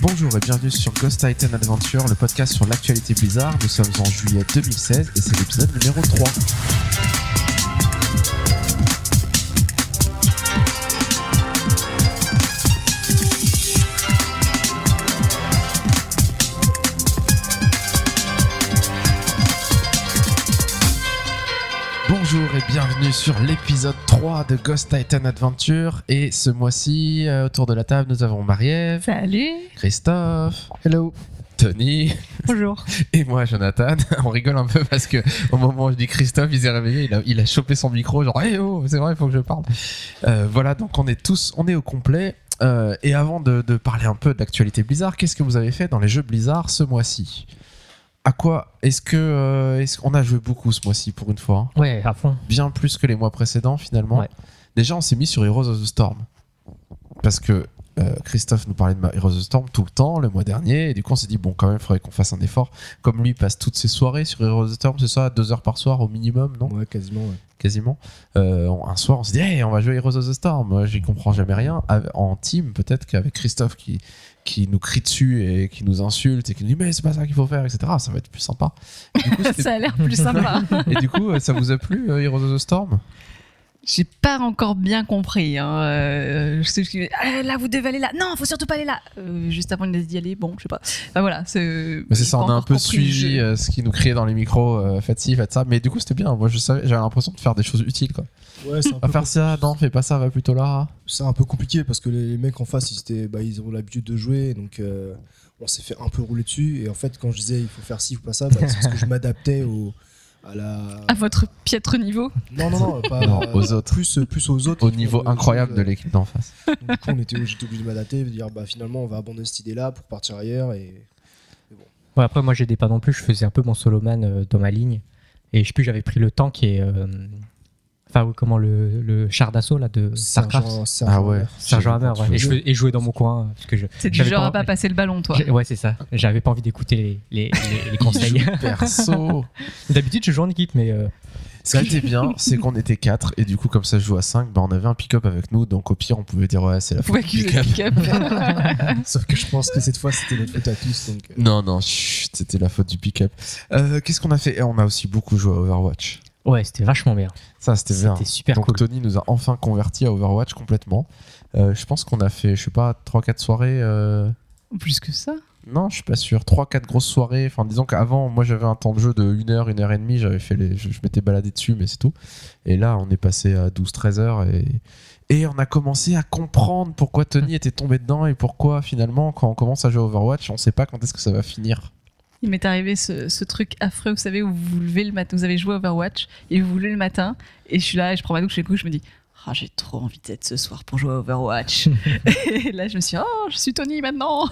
Bonjour et bienvenue sur Ghost Titan Adventure, le podcast sur l'actualité Blizzard. Nous sommes en juillet 2016 et c'est l'épisode numéro 3. Bienvenue sur l'épisode 3 de Ghost Titan Adventure. Et ce mois-ci, euh, autour de la table, nous avons Marie-Ève, Salut Christophe, Hello. Tony Bonjour et moi Jonathan. On rigole un peu parce que au moment où je dis Christophe, il s'est réveillé, il a, il a chopé son micro, genre hey oh, c'est vrai, il faut que je parle. Euh, voilà, donc on est tous, on est au complet. Euh, et avant de, de parler un peu de l'actualité Blizzard, qu'est-ce que vous avez fait dans les jeux Blizzard ce mois-ci? À quoi est-ce que euh, est-ce qu'on a joué beaucoup ce mois-ci pour une fois hein Ouais, à fond. Bien plus que les mois précédents finalement. Ouais. Déjà, on s'est mis sur Heroes of the Storm parce que euh, Christophe nous parlait de Heroes of the Storm tout le temps le mois dernier et du coup on s'est dit bon quand même il faudrait qu'on fasse un effort. Comme lui il passe toutes ses soirées sur Heroes of the Storm c'est ça deux heures par soir au minimum non? Ouais, quasiment, ouais. quasiment. Euh, on- un soir on s'est dit hey, on va jouer Heroes of the Storm. Moi j'y comprends jamais rien. En team peut-être qu'avec Christophe qui qui nous crie dessus et qui nous insulte et qui nous dit mais c'est pas ça qu'il faut faire etc ça va être plus sympa. Et du coup, c'était- Ça a l'air plus sympa. et du coup euh, ça vous a plu Heroes of the Storm? J'ai pas encore bien compris. Hein. euh, je sais que- Ah, là, vous devez aller là. Non, faut surtout pas aller là. Euh, juste avant d'y aller, bon, je sais pas. Enfin voilà, c'est. Mais c'est j'ai ça, on a un peu suivi euh, ce qui nous criait dans les micros, euh, faites ci, faites ça. Mais du coup, c'était bien. Moi, je savais, j'avais l'impression de faire des choses utiles. Quoi. Ouais, c'est un, Va peu faire ça, non, fais pas ça, va plutôt là. c'est un peu compliqué parce que les, mecs en face, ils, étaient, bah, ils ont l'habitude de jouer. Donc, euh, on s'est fait un peu rouler dessus. Et en fait, quand je disais il faut faire ci, il faut pas ça, bah, c'est parce que je m'adaptais au, à la. À votre piètre niveau. Non, non, non, pas Non, euh, aux autres. Plus, plus aux autres. Au qui niveau incroyable de euh, l'équipe d'en face. donc, Du coup, on était, j'étais obligé de m'adapter, de dire bah, finalement, on va abandonner cette idée-là pour partir ailleurs. Et Ouais, après, moi, j'aidais pas non plus. Je faisais un peu mon soloman euh, dans ma ligne. Et je sais plus, j'avais pris le tank et. euh, Enfin, comment le, le char d'assaut là de Starcraft. Ah ouais. Hammer. Sergent Hammer, ouais. Et je, et jouais dans mon coin. euh, Parce que je, C'est du j'avais genre pas- à pas passer le ballon, toi. Ouais, c'est ça. J'avais pas envie d'écouter les, les, les, les conseils. Perso. D'habitude, je joue en équipe, mais. euh, Ce qui était bien, c'est qu'on était 4 et du coup, comme ça, je joue à 5, bah, on avait un pick-up avec nous. Donc, au pire, on pouvait dire, ouais, c'est la Faut faute du pick-up. Sauf que je pense que cette fois, c'était notre faute à tous. Donc, euh, Non, non, chut, c'était la faute du pick-up. Euh, Qu'est-ce qu'on a fait? Et On a aussi beaucoup joué à Overwatch. Ouais, c'était vachement bien. Ça, c'était bien. C'était super Donc cool. Tony nous a enfin converti à Overwatch complètement. Euh, je pense qu'on a fait, je sais pas, 3-4 soirées. euh, Plus que ça? Non, je suis pas sûr. 3-4 grosses soirées. Enfin, disons qu'avant, moi j'avais un temps de jeu de 1 heure, 1 heure et demie. J'avais fait les... je, je m'étais baladé dessus, mais c'est tout. Et là, on est passé à 12-13 heures et... et on a commencé à comprendre pourquoi Tony était tombé dedans et pourquoi finalement, quand on commence à jouer à Overwatch, on sait pas quand est-ce que ça va finir. Il m'est arrivé ce, ce truc affreux, vous savez, où vous vous levez le matin, vous avez joué à Overwatch, et vous vous levez le matin, et je suis là, et je prends ma douche, et du coup, je me dis, ah, j'ai trop envie d'être ce soir pour jouer à Overwatch. et là, je me suis dit, oh, je suis Tony maintenant.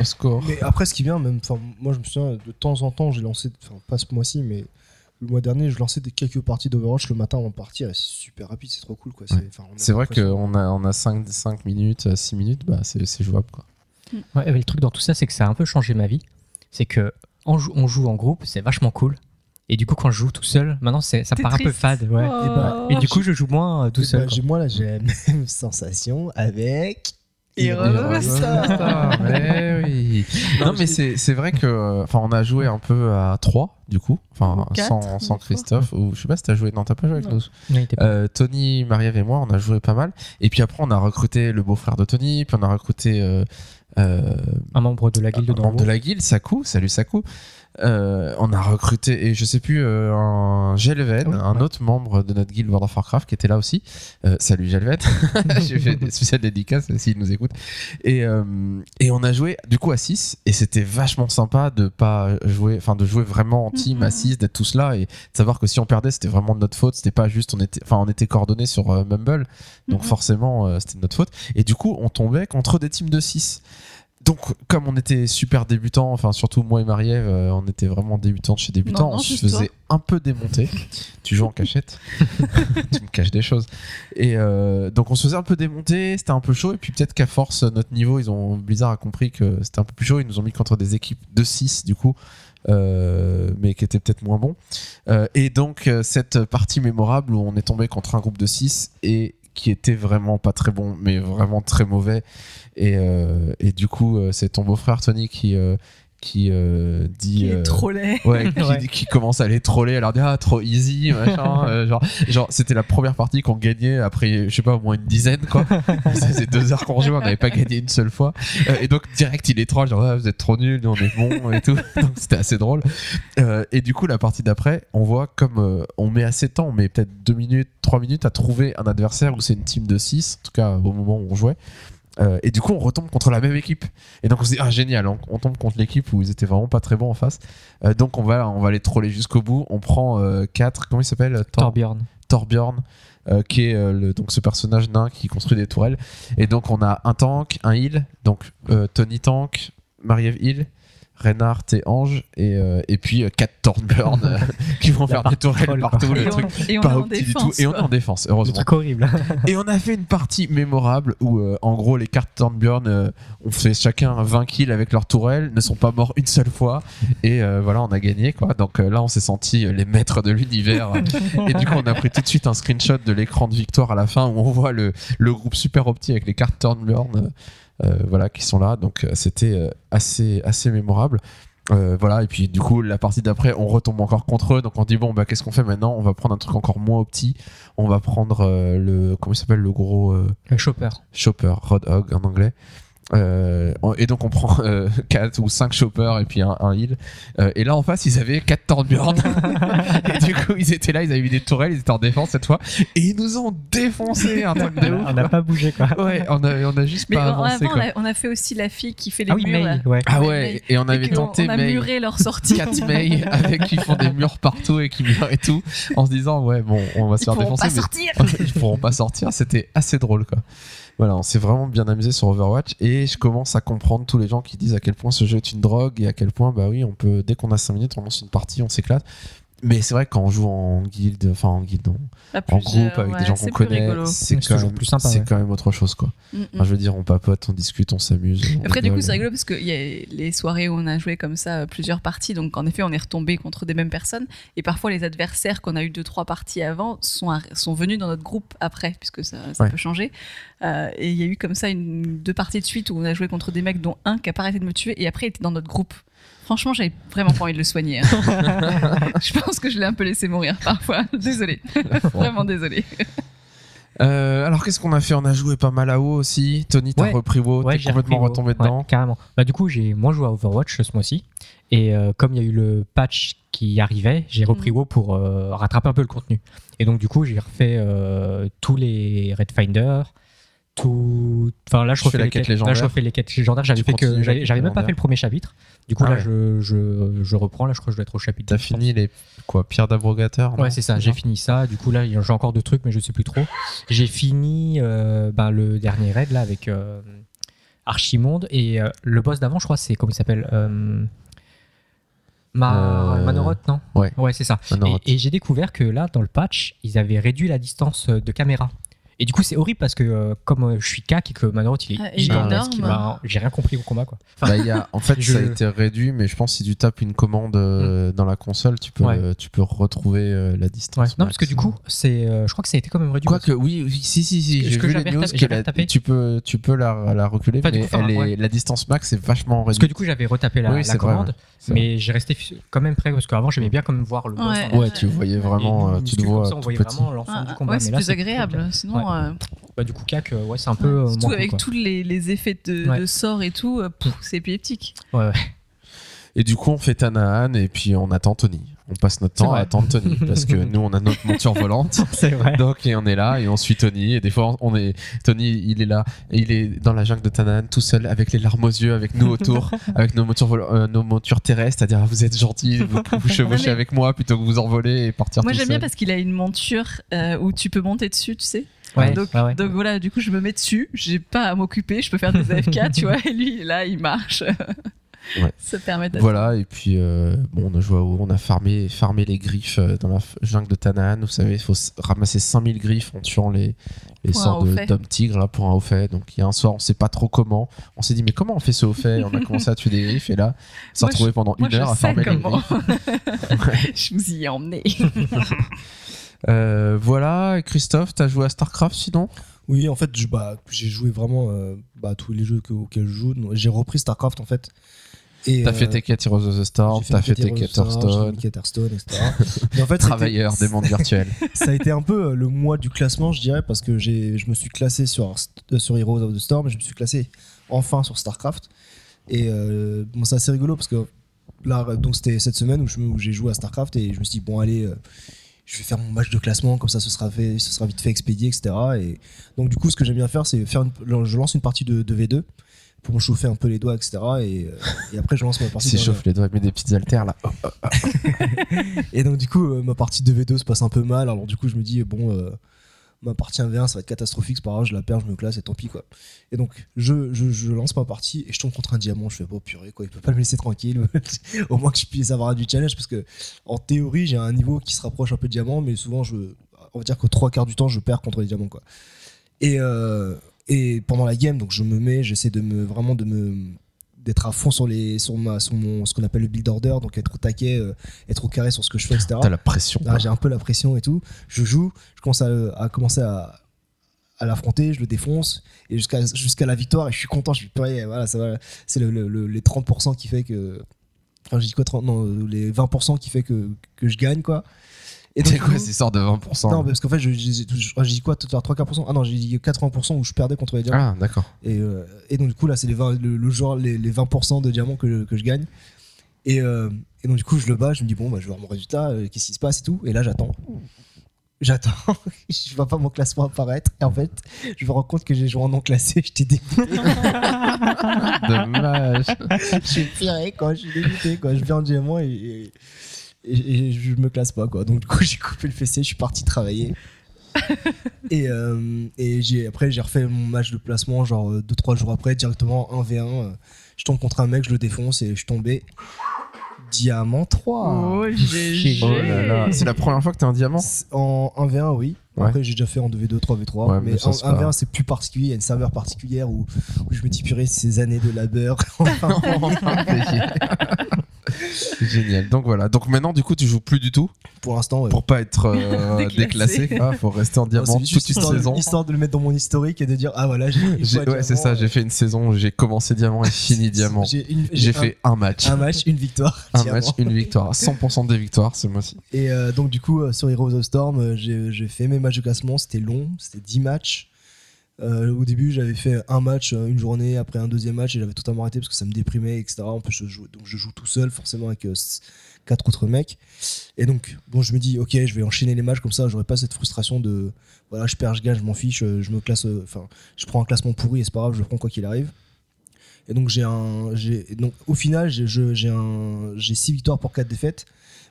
Au score. Mais après, ce qui vient, même, enfin, moi je me souviens, de temps en temps, j'ai lancé, enfin pas ce mois-ci, mais le mois dernier, je lançais des quelques parties d'Overwatch le matin avant de partir, et c'est super rapide, c'est trop cool. quoi. C'est vrai qu'on a, on a 5, 5 minutes, 6 minutes, bah c'est c'est jouable quoi. Ouais, mais le truc dans tout ça, c'est que ça a un peu changé ma vie. C'est que on joue, on joue en groupe, c'est vachement cool. Et du coup, quand je joue tout seul, maintenant, ça part un peu triste. fade. Ouais. Oh. Et bah, Et du coup, je joue moins euh, tout Eh seul. quoi. j'ai- moi là, j'ai la même sensation avec. Heroes of the Ah, mais oui. Non, mais c'est c'est vrai que euh, enfin on a joué un peu à 3 du coup, enfin Ou quatre, sans, sans des fois. Christophe ou je sais pas si t'as joué non t'as pas joué avec Non. nous. Ouais, il était pas- Euh, Tony, Marie-Ève et moi on a joué pas mal et puis après on a recruté le beau-frère de Tony puis on a recruté euh, un membre de la guilde un de membre de la guilde Saku, salut Saku. Euh, on a recruté et je sais plus euh, un Gelven, oui, un ouais. autre membre de notre guilde World of Warcraft qui était là aussi. Euh, salut Gelven, j'ai fait des spéciales dédicaces s'il nous écoute. Et, et on a joué du coup à 6 et c'était vachement sympa de pas jouer, enfin de jouer vraiment en team à Mhm. 6, d'être tous là et de savoir que si on perdait c'était vraiment de notre faute, c'était pas juste on était, enfin on était coordonnés sur Mumble, donc Mhm. forcément c'était de notre faute. Et du coup on tombait contre des teams de 6 donc, comme on était super débutants, enfin surtout moi et Marie-Ève, euh, on était vraiment débutants de chez débutants, on se faisait un peu démonter. tu joues en cachette, tu me caches des choses. Et euh, donc on se faisait un peu démonter, c'était un peu chaud. Et puis peut-être qu'à force, notre niveau, ils ont Blizzard a compris que c'était un peu plus chaud. Ils nous ont mis contre des équipes de 6 du coup. euh, mais qui étaient peut-être moins bons. Euh, et donc, euh, cette partie mémorable où on est tombé contre un groupe de 6 et qui était vraiment pas très bon, mais vraiment très mauvais. Et, euh, et du coup, euh, c'est ton beau-frère Tony qui, euh, qui euh, dit. Qui euh, laid. Ouais, qui, Ouais. qui commence à les troller, elle leur dit ah trop easy, machin. euh, genre, genre c'était la première partie qu'on gagnait après, je sais pas, au moins une dizaine quoi. Faisait deux heures qu'on jouait, on n'avait pas gagné une seule fois. Euh, et donc direct il est troll, genre Ah, vous êtes trop nuls, nous on est bons et tout. Donc c'était assez drôle. Euh, et du coup la partie d'après, on voit comme euh, on met assez de temps, on met peut-être deux minutes, trois minutes à trouver un adversaire où c'est une team de 6 en tout cas au moment où on jouait. Euh, et du coup, on retombe contre la même équipe. Et donc, on se dit, ah, génial, on, on tombe contre l'équipe où ils étaient vraiment pas très bons en face. Euh, donc, on va, on va les troller jusqu'au bout. On prend 4, comment il s'appelle? Torbjorn. Torbjorn, euh, qui est euh, le, donc ce personnage nain qui construit des tourelles. Et donc, on a un tank, un heal, donc euh, Tony Tank, Marie-Ève heal. Reinhardt et Ange et, euh, et puis 4 Thornburn euh, qui vont faire des tourelles partout quoi. le Et truc et on pas opti du tout et on est en défense Le heureusement truc horrible. et on a fait une partie mémorable où, euh, en gros, les cartes Thornburn euh, ont fait chacun 20 kills avec leur tourelle, ne sont pas morts une seule fois, et euh, voilà, on a gagné, quoi. Donc euh, là, on s'est senti euh, les maîtres de l'univers. et du coup, on a pris tout de suite un screenshot de l'écran de victoire à la fin où on voit le, le groupe super opti avec les cartes Thornburn, euh, euh, voilà, qui sont là. Donc euh, c'était euh, assez, assez mémorable. Euh, voilà et puis du coup la partie d'après on retombe encore contre eux donc on dit bon bah qu'est-ce qu'on fait maintenant? On va prendre un truc encore moins opti on va prendre euh, le comment il s'appelle? Le gros euh, Le chopper. chopper, Roadhog en anglais. Euh, et donc on prend 4 ou 5 choppers et puis un, un heal. Euh, et là en face ils avaient 4 Thornburn. et du coup ils étaient là, ils avaient mis des tourelles, ils étaient en défense cette fois. Et ils nous ont défoncé un truc de ouf. On n'a pas bougé quoi. Ouais, on a, on a juste Mais pas avancé avant, on quoi. a, on a fait aussi la fille qui fait les Ah oui, murs. là. May, ouais. Ah Ouais, et on avait Et tenté on a May. muré leur sortie. 4 May avec qui font des murs partout et qui murent et tout en se disant ouais bon on va se Ils faire pourront défoncer pas mais sortir. ils pourront pas sortir. C'était assez drôle, quoi. Voilà, on s'est vraiment bien amusé sur Overwatch et je commence à comprendre tous les gens qui disent à quel point ce jeu est une drogue et à quel point, bah oui, on peut, dès qu'on a 5 minutes, on lance une partie, on s'éclate. Mais c'est vrai que quand on joue en guilde, enfin en guilde, non, À en plusieurs, groupe avec ouais, des gens qu'on connaît, c'est toujours même, plus sympa, c'est ouais. quand même autre chose, quoi. Mm, mm. Enfin, je veux dire, on papote, on discute, on s'amuse. Après, du coup, c'est rigolo parce qu'il y a les soirées où on a joué comme ça euh, plusieurs parties. Donc, en effet, on est retombé contre des mêmes personnes. Et parfois, les adversaires qu'on a eu deux, trois parties avant sont, sont venus dans notre groupe après, puisque ça, ça Ouais. peut changer. Euh, et il y a eu comme ça une, deux parties de suite où on a joué contre des mecs, dont un qui a pas arrêté de me tuer et après il était dans notre groupe. Franchement, j'avais vraiment pas envie de le soigner. hein. je pense que je l'ai un peu laissé mourir parfois. Désolée. vraiment désolée. Euh, alors, qu'est-ce qu'on a fait? On a joué pas mal à WoW aussi. Tony, t'as Ouais. repris WoW, Ouais, t'es j'ai complètement retombé ouais, dedans. carrément. Bah, du coup, j'ai moins joué à Overwatch ce mois-ci. Et euh, comme il y a eu le patch qui arrivait, j'ai repris Mhm. WoW pour euh, rattraper un peu le contenu. Et donc, du coup, j'ai refait euh, tous les Red Finder. Tout... Enfin, là, je refais, les quête quêtes, là, légendaire. je refais les quêtes légendaires. J'avais que même pas fait le premier chapitre. Du coup, Ah là, ouais. je, je, je reprends. Là, je crois que je dois être au chapitre. T'as 10, je pense. fini les quoi, pierres d'abrogateur Ouais, c'est ça. J'ai fini ça. Du coup, là, j'ai encore deux trucs, mais je sais plus trop. J'ai fini euh, ben, le dernier raid là avec euh, Archimonde et euh, le boss d'avant, je crois, c'est comment il s'appelle Ma... Euh, Manoroth, non ouais. Ouais, c'est ça. Manoroth. Et, et j'ai découvert que là, dans le patch, ils avaient réduit la distance de caméra. Et du coup, c'est horrible parce que euh, comme euh, je suis CAC et que Manoroth il est Ah, gigantesque, énorme. j'ai rien compris au combat quoi. Bah, il y a, en fait, Je- ça a été réduit, mais je pense que si tu tapes une commande euh, dans la console, tu peux, Ouais. euh, tu peux retrouver euh, la distance. Ouais. Non, parce que max. du coup, c'est, euh, je crois que ça a été quand même réduit. Quoique, oui, oui, si, si, si, j'ai que vu les news que la- tu peux, tu peux la, la reculer, Enfin, mais coup, enfin, elle est- ouais. la distance max est vachement Parce que réduite. du coup, j'avais retapé la, Oui, la vrai, commande, mais j'ai resté quand même prêt parce qu'avant, j'aimais bien quand même voir le. Ouais. tu voyais vraiment, euh, tu le comme vois on voyait vraiment l'enfant du Ah, combat. c'est plus agréable. Sinon, Ouais. euh, Bah, du coup, CAC, euh, ouais, c'est un peu. euh, surtout avec quoi. tous les, les effets de, Ouais. de sorts et tout, c'est épileptique. Ouais, ouais. Et du coup, on fait Tanaan et puis on attend Tony. On passe notre temps à attendre Tony parce que nous, on a notre monture volante. c'est vrai. Donc et on est là et on suit Tony et des fois on est Tony il est là et il est dans la jungle de Tanaan tout seul avec les larmes aux yeux avec nous autour avec nos montures vol- euh, nos montures terrestres c'est-à-dire ah, vous êtes gentils vous, vous chevauchez mais- avec moi plutôt que vous envoler et partir Moi, j'aime bien parce qu'il a une monture euh, où tu peux monter dessus, tu sais. Ouais, donc, ouais, ouais. donc voilà, du coup, je me mets dessus. J'ai pas à m'occuper. Je peux faire des AFK, tu vois. Et lui, là, il marche. Ça permet d'être. Voilà, et puis euh, bon, on a joué à on a farmé, farmé les griffes euh, dans la jungle de Tanaan. Vous savez, il faut ramasser 5000 griffes en tuant les, les sorts d'hommes tigres là, pour un haut fait. Donc il y a un soir, on sait pas trop comment. On s'est dit, mais comment on fait ce haut fait? On a commencé à tuer des griffes, et là, on s'est retrouvé pendant Moi, une heure à farmer les griffes. je vous y ai emmené. Euh, voilà, Christophe, t'as joué à StarCraft sinon Oui, en fait, bah, j'ai joué vraiment euh, bah, tous les jeux que- auxquels je joue. J'ai repris StarCraft en fait. T'as euh, fait Tekken Heroes of the Storm, t'as fait of the Storm, Hearthstone, fait etc. Mais en fait, ça a été- travailleur des mondes virtuels. ça a été un peu euh, le mois du classement, je dirais, parce que je me suis classé sur, euh, sur Heroes of the Storm, et je me suis classé enfin sur StarCraft. Et euh, bon, c'est assez rigolo parce que là, donc c'était cette semaine où, j'ai joué à StarCraft et je me suis dit, bon, allez, euh, je vais faire mon match de classement, comme ça ce sera, fait, ce sera vite fait expédié, etc. Et donc, du coup, ce que j'aime bien faire, c'est faire une, je lance une partie de, de V2 pour me chauffer un peu les doigts, etc. Et, euh, et après, je lance ma partie. S'il dans le- chauffe les doigts, met des petites haltères là. Et donc du coup, euh, ma partie de V2 se passe un peu mal. Alors du coup, je me dis bon, euh, ma partie 1v1, ça va être catastrophique. C'est pas grave, je la perds, je me classe et tant pis quoi. Et donc je, lance ma partie et je tombe contre un diamant. Je fais bon purée quoi, il peut pas me laisser tranquille. Au moins que je puisse avoir du challenge parce que en théorie, j'ai un niveau qui se rapproche un peu de diamant, mais souvent je, on va dire que trois quarts du temps, je perds contre les diamants. Et euh, et pendant la game, donc je me mets, j'essaie de me vraiment de me d'être à fond sur les sur ma sur mon ce qu'on appelle le build order donc être au taquet euh, être au carré sur ce que je fais etc T'as la pression. ah, j'ai un peu la pression et tout. Je joue, je commence à, à commencer à, à l'affronter, je le défonce et jusqu'à jusqu'à la victoire et je suis content. Je suis purée, voilà, ça va. C'est le, le- le- les 30% qui fait que. Enfin, je dis quoi 30 Non, les 20% qui fait que, que je gagne quoi. Et quoi cette histoire de 20% non, parce qu'en fait, j'ai dit quoi tout à l'heure 3-4% Ah non, j'ai dit 80% où je perdais contre les diamants. Ah, d'accord. Et, euh, et donc, du coup, là, c'est les 20, le, le genre, les, les 20% de diamants que, que je gagne. Et, euh, et donc, du coup, je le bats, je me dis, bon, bah, je vais voir mon résultat, euh, qu'est-ce qui se passe et tout. Et là, j'attends. J'attends, je vois pas mon classement apparaître. Et en fait, je me rends compte que j'ai joué en non classé. J'étais dégoûté. Dommage. je suis piré, quoi. Je suis dégoûté, quoi. Je viens en diamant et, et, et- et je me classe pas, quoi. Donc, du coup, j'ai coupé le fessier, je suis parti travailler. et euh, et j'ai, après, j'ai refait mon match de placement, genre 2-3 jours après, directement 1v1. euh, Je tombe contre un mec, je le défonce et je tombais. Diamant 3. Oh, GG. Oh. C'est la première fois que t'as un diamant? En 1v1, oui. Ouais. Après, j'ai déjà fait en 2v2, 3v3. Ouais, mais mais ça, en c'est pas 1v1, grave. c'est plus particulier. Il y a une serveur particulière où, où je me dis, purée, ces années de labeur. Génial. Donc voilà. Donc maintenant, du coup, tu joues plus du tout Pour l'instant, ouais. pour pas être euh, Déclassé. déclassé. Ah, faut rester en diamant c'est toute une histoire, saison. histoire de le mettre dans mon historique et de dire, ah voilà, j'ai Ouais, c'est ça. J'ai fait une saison. où J'ai commencé diamant et fini diamant. J'ai un- fait un match. un match, une victoire. Un diamant. match, une victoire. 100% des victoires ce mois-ci. Et euh, donc, du coup, euh, sur Heroes of Storm, euh, j'ai j'ai fait mes matchs de classement. C'était long, c'était 10 matchs. Euh, au début, j'avais fait un match, euh, une journée, après un deuxième match, et j'avais totalement arrêté parce que ça me déprimait, etc. En plus, donc je joue tout seul, forcément, avec euh, quatre autres mecs. Et donc, bon, je me dis, ok, je vais enchaîner les matchs comme ça, j'aurai pas cette frustration de, voilà, je perds, je gagne, je m'en fiche, euh, je me classe, enfin, je prends un classement pourri et c'est pas grave, je prends quoi qu'il arrive. Et donc, j'ai un, donc, au final, j'ai, un, j'ai six victoires pour quatre défaites.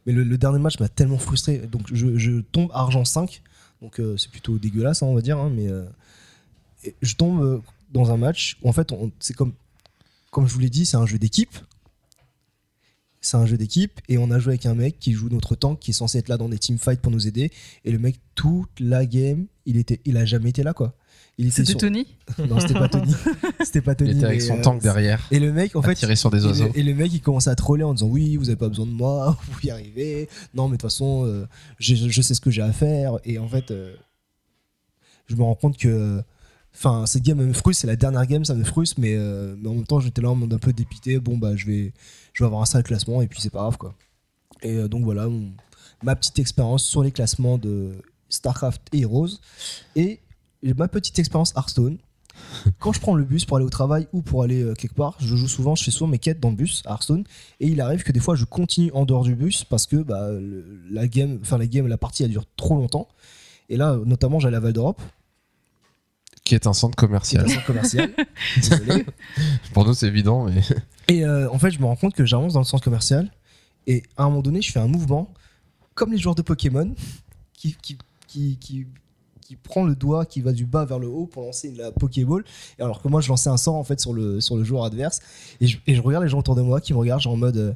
Mais le, dernier match m'a tellement frustré. Donc je, je tombe argent 5. Donc c'est plutôt dégueulasse, hein, on va dire. hein, mais je tombe euh, dans un match où en fait, on- c'est comme, comme je vous l'ai dit, c'est un jeu d'équipe. C'est un jeu d'équipe et on a joué avec un mec qui joue notre tank qui est censé être là dans des teamfights pour nous aider. Et le mec, toute la game, il, était, il a jamais été là quoi. Il était C'était sur- Tony Non, c'était pas Tony. c'était pas Tony. Il était avec son euh, tank derrière. Et le mec, en fait, tirer sur des et oiseaux. le, et le mec il commence à troller en disant oui vous avez pas besoin de moi vous y arrivez non mais de toute façon euh, je, je sais ce que j'ai à faire et en fait euh, je me rends compte que enfin cette game elle me frustre c'est la dernière game ça me frustre mais, euh, mais en même temps j'étais là en mode un peu dépité. Bon bah je vais je vais avoir un sale classement et puis c'est pas grave quoi. Et euh, donc voilà mon- ma petite expérience sur les classements de Starcraft et Heroes et ma petite expérience Hearthstone. Quand je prends le bus pour aller au travail ou pour aller euh, quelque part, je joue souvent, je fais souvent mes quêtes dans le bus à Hearthstone et il arrive que des fois je continue en dehors du bus parce que bah, le- la game, enfin la game, la partie elle dure trop longtemps. Et là, notamment, j'allais à Val d'Europe, Qui est un centre qui est commercial. un centre commercial. Désolé. Pour nous, c'est évident, mais Et euh, en fait, je me rends compte que j'avance dans le centre commercial et à un moment donné, je fais un mouvement comme les joueurs de Pokémon qui, qui, qui, qui, qui prend le doigt qui va du bas vers le haut pour lancer la Pokéball. Et alors que moi, je lançais un sort en fait sur le, sur le joueur adverse et je, et je regarde les gens autour de moi qui me regardent genre en mode.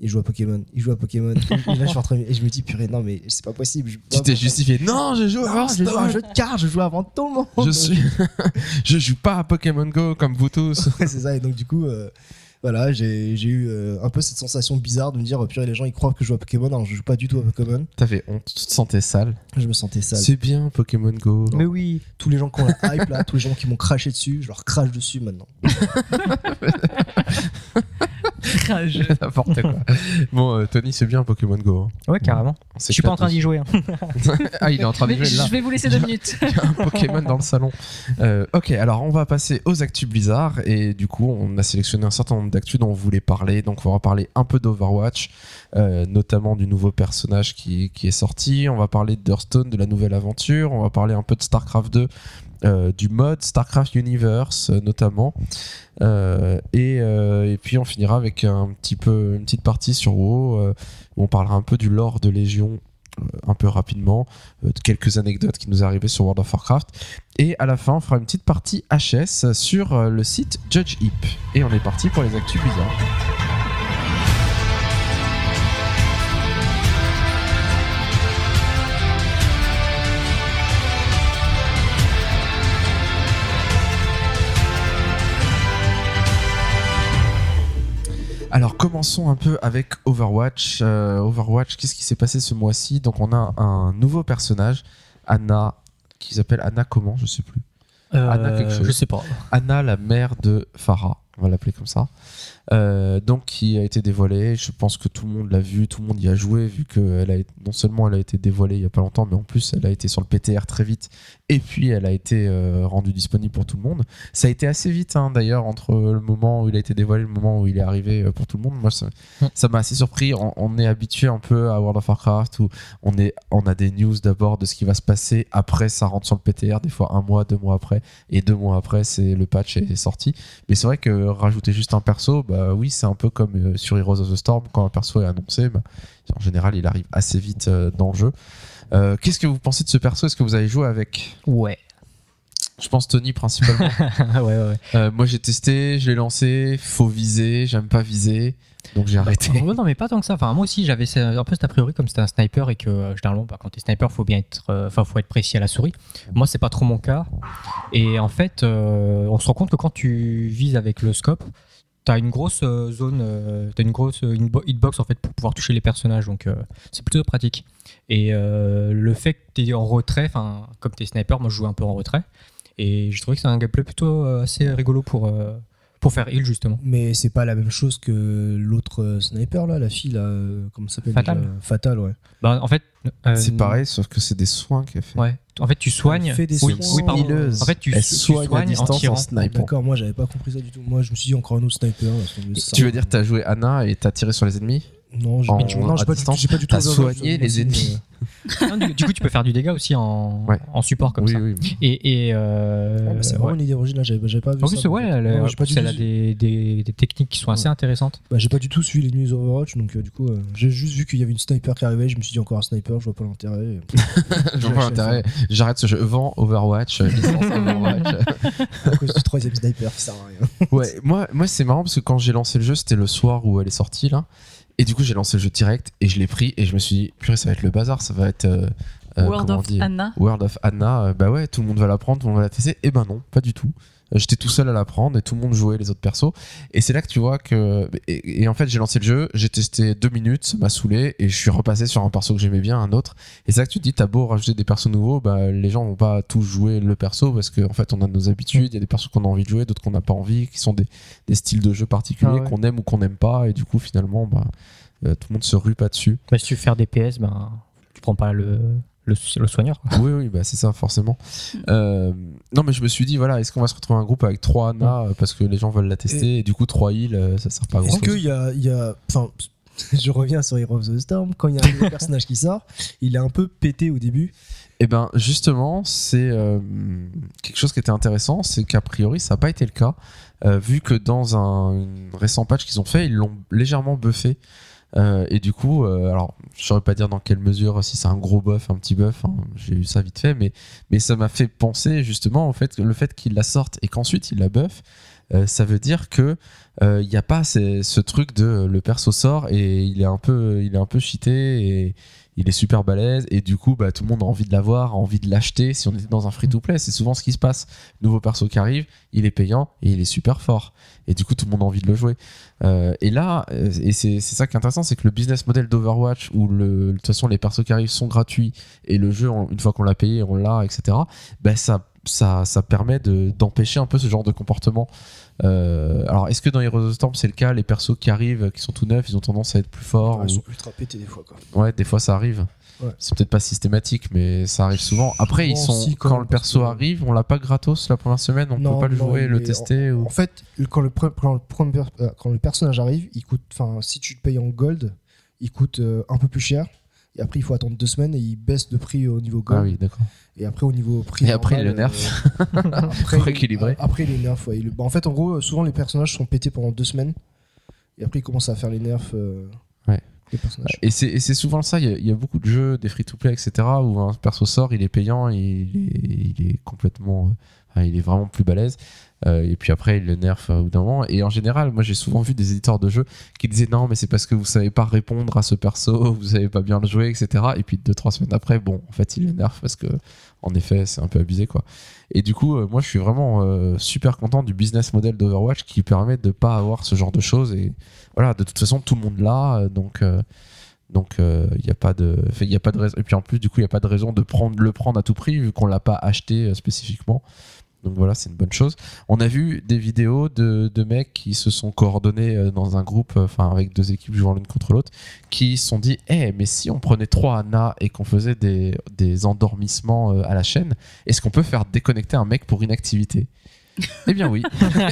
Il joue à Pokémon, il joue à Pokémon. Et là, je suis en train de- et je me dis, purée, non, mais c'est pas possible. Je- tu t'es justifié. Non, je joue à Non, j'ai joué à un jeu de cartes, je joue avant tout le monde. Je suis. je joue pas à Pokémon Go comme vous tous. Ouais, c'est ça. Et donc, du coup, euh, Voilà, j'ai j'ai eu euh, un peu cette sensation bizarre de me dire, oh, purée, les gens ils croient que je joue à Pokémon, alors je joue pas du tout à Pokémon. T'avais honte, tu te sentais sale. Je me sentais sale. C'est bien Pokémon Go. Mais oui. Tous les gens qui ont la hype là, tous les gens qui m'ont craché dessus, je leur crache dessus maintenant. Rage. N'importe quoi. Bon, euh, Tony, c'est bien Pokémon Go. hein. Ouais, carrément. Je suis pas en train d'y jouer. hein. ah, il est en train Mais jouer là. je vais vous laisser deux minutes. Il y a un Pokémon dans le salon. Euh, ok, alors on va passer aux actus Blizzard et du coup on a sélectionné un certain nombre d'actus dont on voulait parler. Donc on va parler un peu d'Overwatch, euh, notamment du nouveau personnage qui, qui est sorti. On va parler d'Hearthstone, de la nouvelle aventure. On va parler un peu de StarCraft 2. euh, du mode StarCraft Universe euh, notamment et, et puis on finira avec un petit peu une petite partie sur WoW où on parlera un peu du lore de Légion un peu rapidement de quelques anecdotes qui nous arrivées sur World of Warcraft et à la fin, on fera une petite partie HS sur le site Judge. Et on est parti pour les actus bizarres. Alors commençons un peu avec Overwatch. Euh, Overwatch, qu'est-ce qui s'est passé ce mois-ci? Donc on a un nouveau personnage, Anna, qui s'appelle Anna comment? Je sais plus. Anna quelque chose. Euh, Je sais pas. Anna, la mère de Farah, on va l'appeler comme ça. Euh, donc qui a été dévoilée. Je pense que tout le monde l'a vu, tout le monde y a joué, vu que elle a non seulement elle a été dévoilée il y a pas longtemps, mais en plus elle a été sur le PTR très vite, et puis elle a été euh, rendue disponible pour tout le monde. Ça a été assez vite hein, d'ailleurs entre le moment où il a été dévoilé et le moment où il est arrivé euh, pour tout le monde. Moi ça ça m'a assez surpris. On, on est habitué un peu à World of Warcraft où on est on a des news d'abord de ce qui va se passer. Après ça rentre sur le PTR des fois un mois, deux mois après, et deux mois après c'est le patch est sorti. Mais c'est vrai que rajouter juste un perso, bah oui, c'est un peu comme euh, sur Heroes of the Storm, quand un perso est annoncé, bah, en général, il arrive assez vite euh, dans le jeu. Euh, Qu'est-ce que vous pensez de ce perso? Est-ce que vous avez joué avec? Ouais. Je pense Tony principalement. ouais, ouais, ouais. Euh, moi, j'ai testé, je l'ai lancé, faut viser, j'aime pas viser, donc j'ai arrêté. Ouais, non, mais pas tant que ça. Enfin, moi aussi, j'avais un peu cet a priori comme c'était un sniper et que euh, généralement, bah, quand t'es sniper, faut bien être, euh, faut être précis à la souris. Moi, c'est pas trop mon cas. Et en fait, on se rend compte que quand tu vises avec le scope, t'as une grosse euh, zone, euh, t'as une grosse euh, hitbox en fait pour pouvoir toucher les personnages. Donc, euh, c'est plutôt pratique. Et euh, le fait que t'es en retrait, enfin, comme t'es sniper, moi, je joue un peu en retrait. Et je trouvais que c'est un gameplay plutôt euh, assez rigolo pour euh, pour faire heal justement. Mais c'est pas la même chose que l'autre euh, sniper là, la fille là, euh, comment ça s'appelle Fatal. Fatal, ouais. Bah, en fait, euh, C'est pareil, sauf que c'est des soins qu'elle fait. Ouais. En fait, tu soignes. Elle fait des oui, oui, pardon. En fait, tu, tu soigne à soignes en distance en tirant. sniper. D'accord, moi j'avais pas compris ça du tout. Moi je me suis dit encore un autre sniper. là, ça me Tu veux dire, t'as joué Anna et t'as tiré sur les ennemis? Non, j'ai en- non, j'ai à pas, pas du tout soigné moi les ennemis. Non, du, du coup, tu peux faire du dégât aussi en, Ouais. en support comme Oui, ça. oui. Et, et euh, Ah, bah, c'est ouais. vraiment une idée originale, j'avais j'avais pas vu En ça. plus, ouais, elle, Ouais, en plus, elle a des, des, des techniques qui sont assez Ouais. intéressantes. Bah, j'ai pas du tout suivi les news Overwatch, donc euh, du coup, euh, j'ai juste vu qu'il y avait une sniper qui arrivait. Je me suis dit encore un sniper, je vois pas l'intérêt. Je vois pas l'intérêt. J'arrête ce jeu. Vends Overwatch, euh, Overwatch. à cause du troisième sniper qui sert à rien. Ouais, moi, moi c'est marrant parce que quand j'ai lancé le jeu, c'était le soir où elle est sortie là. Et du coup, j'ai lancé le jeu direct et je l'ai pris et je me suis dit, purée, ça va être le bazar, ça va être. euh, euh, World of Anna. World of Anna, euh, bah ouais, tout le monde va la prendre, tout le monde va la tester. Et ben non, pas du tout. J'étais tout seul à la prendre et tout le monde jouait les autres persos. Et c'est là que tu vois que. Et, et en fait, j'ai lancé le jeu, j'ai testé deux minutes, ça m'a saoulé et je suis repassé sur un perso que j'aimais bien, un autre. Et c'est là que tu te dis, t'as beau rajouter des persos nouveaux, bah les gens vont pas tous jouer le perso parce qu'en en fait, on a nos habitudes, il y a des persos qu'on a envie de jouer, d'autres qu'on n'a pas envie, qui sont des, des styles de jeu particuliers Ah ouais. qu'on aime ou qu'on n'aime pas. Et du coup, finalement, bah, euh, tout le monde se rue pas dessus. Bah, si tu veux faire des PS, ben, tu prends pas le, le, le soigneur. oui, oui, bah c'est ça, forcément. Euh, non, mais je me suis dit, voilà, est-ce qu'on va se retrouver un groupe avec trois Anna euh, parce que les gens veulent la tester et, du coup, trois heals, euh, ça sert pas à grand Est-ce chose. qu'il y a, il y a. Enfin, je reviens sur Heroes of the Storm. Quand il y a un nouveau personnage qui sort, il est un peu pété au début. Eh ben, justement, c'est euh, quelque chose qui était intéressant, c'est qu'a priori, ça n'a pas été le cas, euh, vu que dans un récent patch qu'ils ont fait, ils l'ont légèrement buffé. Euh, et du coup, euh, alors, je saurais pas dire dans quelle mesure, si c'est un gros buff, un petit buff, hein, j'ai eu ça vite fait, mais, mais ça m'a fait penser justement au fait que le fait qu'il la sorte et qu'ensuite il la buff, euh, ça veut dire que il n'y a pas ce truc de le perso sort et il est un peu, il est un peu cheaté et il est super balèze et du coup bah, tout le monde a envie de l'avoir, envie de l'acheter. Si on était dans un free-to-play, c'est souvent ce qui se passe. Nouveau perso qui arrive, il est payant et il est super fort. Et du coup tout le monde a envie de le jouer. Euh, et là, euh, et c'est ça qui est intéressant, c'est que le business model d'Overwatch où le, de toute façon les persos qui arrivent sont gratuits et le jeu, une fois qu'on l'a payé, on l'a, etc. Bah, ça, permet de- d'empêcher un peu ce genre de comportement. Euh, alors, est-ce que dans Heroes of the Storm c'est le cas Les persos qui arrivent, qui sont tout neufs, ils ont tendance à être plus forts Ouais, ils ou- sont ultra pétés des fois. Quoi. Ouais, des fois ça arrive. Ouais. C'est peut-être pas systématique, mais ça arrive souvent. Après, ils sont quand quand même, le perso que- arrive, on l'a pas gratos la première semaine, on Non, peut pas le jouer, le est- tester. ou... En fait, quand le, pre- quand, le premier- euh, quand le personnage arrive, il coûte. Enfin, si tu le payes en gold, il coûte euh, un peu plus cher. Et après, il faut attendre deux semaines et il baisse de prix au niveau gold. Ah oui, d'accord. Et après, au niveau prix. Et après, il le normal, euh, après, Pour équilibrer. Après, il est nerf. ouais. Bah, en fait, en gros, souvent, les personnages sont pétés pendant deux semaines. Et après, ils commencent à faire les nerfs. euh, Ouais. Les personnages. Et c'est souvent ça, il y, a, il y a beaucoup de jeux, des free-to-play, etc., où un perso sort, il est payant, il est, il est complètement. Il est vraiment plus balèze. Euh, et puis après, il le nerf euh, au bout d'un moment. Et en général, moi j'ai souvent vu des éditeurs de jeux qui disaient non, mais c'est parce que vous savez pas répondre à ce perso, vous savez pas bien le jouer, etc. Et puis deux, trois semaines après, bon, en fait, il le nerf parce que, en effet, c'est un peu abusé, quoi. Et du coup, euh, moi je suis vraiment super content du business model d'Overwatch qui permet de pas avoir ce genre de choses. Et voilà, de toute façon, tout le monde l'a, donc. donc il n'y a pas de de et puis en plus du coup il n'y a pas de raison de prendre le prendre à tout prix vu qu'on l'a pas acheté spécifiquement donc voilà c'est une bonne chose. On a vu des vidéos de, de mecs qui se sont coordonnés euh, dans un groupe euh, enfin avec deux équipes jouant l'une contre l'autre qui se sont dit eh mais si on prenait trois Anna et qu'on faisait des, des endormissements euh, à la chaîne est-ce qu'on peut faire déconnecter un mec pour inactivité? Eh bien oui.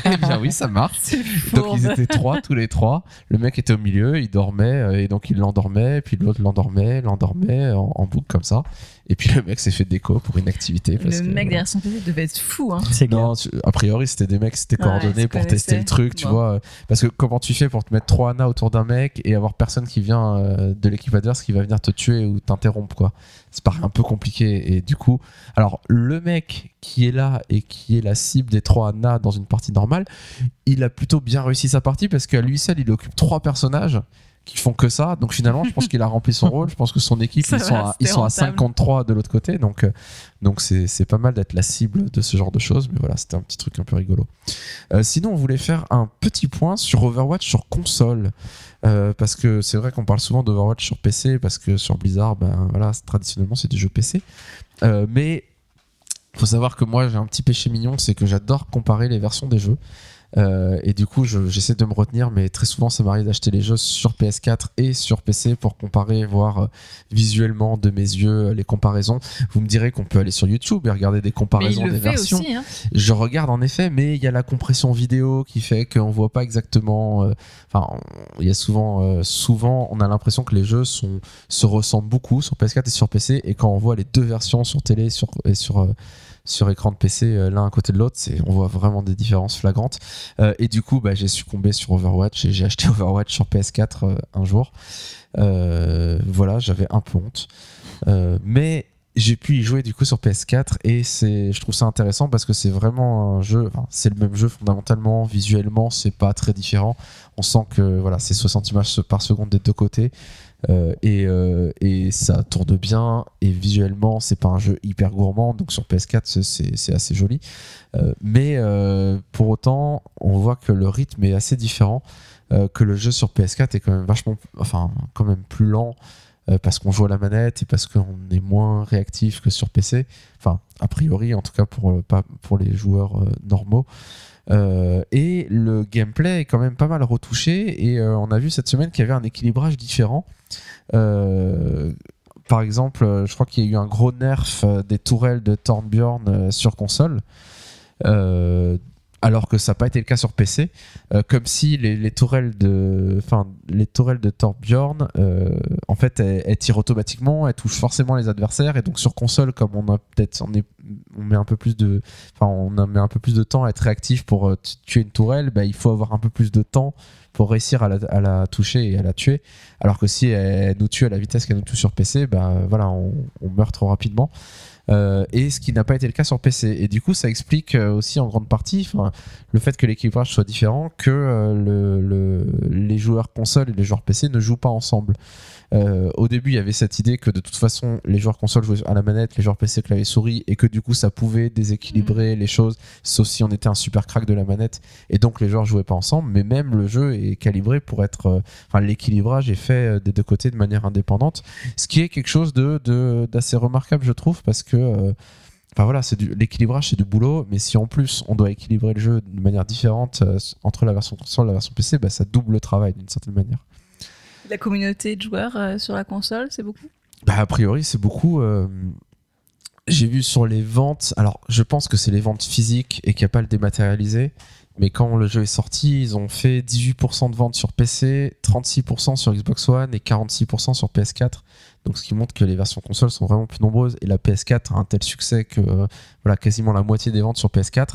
Eh bien oui ça marche. Donc ils étaient trois, tous les trois. Le mec était au milieu, il dormait, et donc il l'endormait, puis l'autre l'endormait, l'endormait en, en boucle comme ça. Et puis le mec s'est fait déco pour inactivité. Parce Le que, mec derrière son PC devait être fou. Hein. Non, tu- a priori c'était des mecs qui s'étaient Ouais, coordonnés se pour tester le truc, tu Bon. vois. Parce que comment tu fais pour te mettre trois Anna autour d'un mec et avoir personne qui vient euh, de l'équipe adverse qui va venir te tuer ou t'interrompre, quoi? Ça paraît un peu compliqué. Et du coup, alors le mec qui est là et qui est la cible des trois Anna dans une partie normale, il a plutôt bien réussi sa partie parce qu'à lui seul, il occupe trois personnages qui font que ça. Donc finalement, je pense qu'il a rempli son rôle. Je pense que son équipe, ils sont, à, ils sont à rentable. 5 contre 3 de l'autre côté. Donc euh, donc c'est pas mal d'être la cible de ce genre de choses. Mais voilà, c'était un petit truc un peu rigolo. Euh, sinon, on voulait faire un petit point sur Overwatch sur console. Euh, parce que c'est vrai qu'on parle souvent d'Overwatch sur PC parce que sur Blizzard, ben voilà, traditionnellement c'est des jeux PC. Euh, mais faut savoir que moi j'ai un petit péché mignon, c'est que j'adore comparer les versions des jeux. Euh, et du coup, je- j'essaie de me retenir, mais très souvent, ça m'arrive d'acheter les jeux sur PS4 et sur PC pour comparer, voir euh, visuellement de mes yeux euh, les comparaisons. Vous me direz qu'on peut aller sur YouTube et regarder des comparaisons des versions. aussi. Hein. Je regarde en effet, mais il y a la compression vidéo qui fait qu'on voit pas exactement. Enfin, il y a souvent, souvent, on a l'impression que les jeux sont se ressemblent beaucoup sur PS4 et sur PC, et quand on voit les deux versions sur télé sur, et sur sur écran de PC euh, l'un à côté de l'autre, on voit vraiment des différences flagrantes. Euh, et du coup, bah, j'ai succombé sur Overwatch et j'ai acheté Overwatch sur PS4 euh, un jour. Voilà, j'avais un peu honte, mais j'ai pu y jouer du coup sur PS4 et c'est je trouve ça intéressant parce que c'est vraiment un jeu c'est le même jeu fondamentalement visuellement c'est pas très différent on sent que voilà c'est 60 images par seconde des deux côtés euh, et, euh, et ça tourne bien et visuellement c'est pas un jeu hyper gourmand donc sur PS4 c'est- assez joli Euh, mais pour autant on voit que le rythme est assez différent que le jeu sur PS4 est quand même vachement enfin quand même plus lent parce qu'on joue à la manette et parce qu'on est moins réactif que sur PC. Enfin, a priori, en tout cas pour, pas pour les joueurs normaux. Euh, et le gameplay est quand même pas mal retouché et euh, on a vu cette semaine qu'il y avait un équilibrage différent. Euh, par exemple, je crois qu'il y a eu un gros nerf des tourelles de Thornbjorn sur console. Alors que ça n'a pas été le cas sur PC, Euh, comme si les, les tourelles de, enfin, Torbjorn, euh, en fait, elles, tirent automatiquement, elles touchent forcément les adversaires, et donc sur console, comme on a peut-être, met un peu plus de, temps à être réactif pour euh, tu- tuer une tourelle, bah, il faut avoir un peu plus de temps pour réussir à la, toucher et à la tuer. Alors que si elle nous tue à la vitesse qu'elle nous tue sur PC, bah, voilà, on meurt trop rapidement. Euh, et ce qui n'a pas été le cas sur PC. Et du coup, ça explique euh, aussi en grande partie le fait que l'équilibrage soit différent, que euh, le, le- les joueurs console et les joueurs PC ne jouent pas ensemble. Euh, au début, il y avait cette idée que de toute façon, les joueurs console jouaient à la manette, les joueurs PC clavier souris, et que du coup, ça pouvait déséquilibrer les choses, sauf si on était un super crack de la manette, et donc les joueurs jouaient pas ensemble. Mais même le jeu est calibré pour être, euh, enfin, l'équilibrage est fait euh, des deux côtés de manière indépendante, ce qui est quelque chose de d'assez remarquable, je trouve, parce que euh, Enfin voilà, c'est l'équilibrage, c'est du boulot, mais si en plus on doit équilibrer le jeu de manière différente euh, entre la version console et la version PC, bah, ça double le travail d'une certaine manière. La communauté de joueurs euh, sur la console, c'est beaucoup? Bah, a priori, c'est beaucoup. euh, J'ai vu sur les ventes, alors je pense que c'est les ventes physiques et qu'il n'y a pas le dématérialisé, mais quand le jeu est sorti, ils ont fait 18% de ventes sur PC, 36% sur Xbox One et 46% sur PS4. Donc ce qui montre que les versions consoles sont vraiment plus nombreuses et la PS4 a un tel succès que euh, voilà, quasiment la moitié des ventes sur PS4.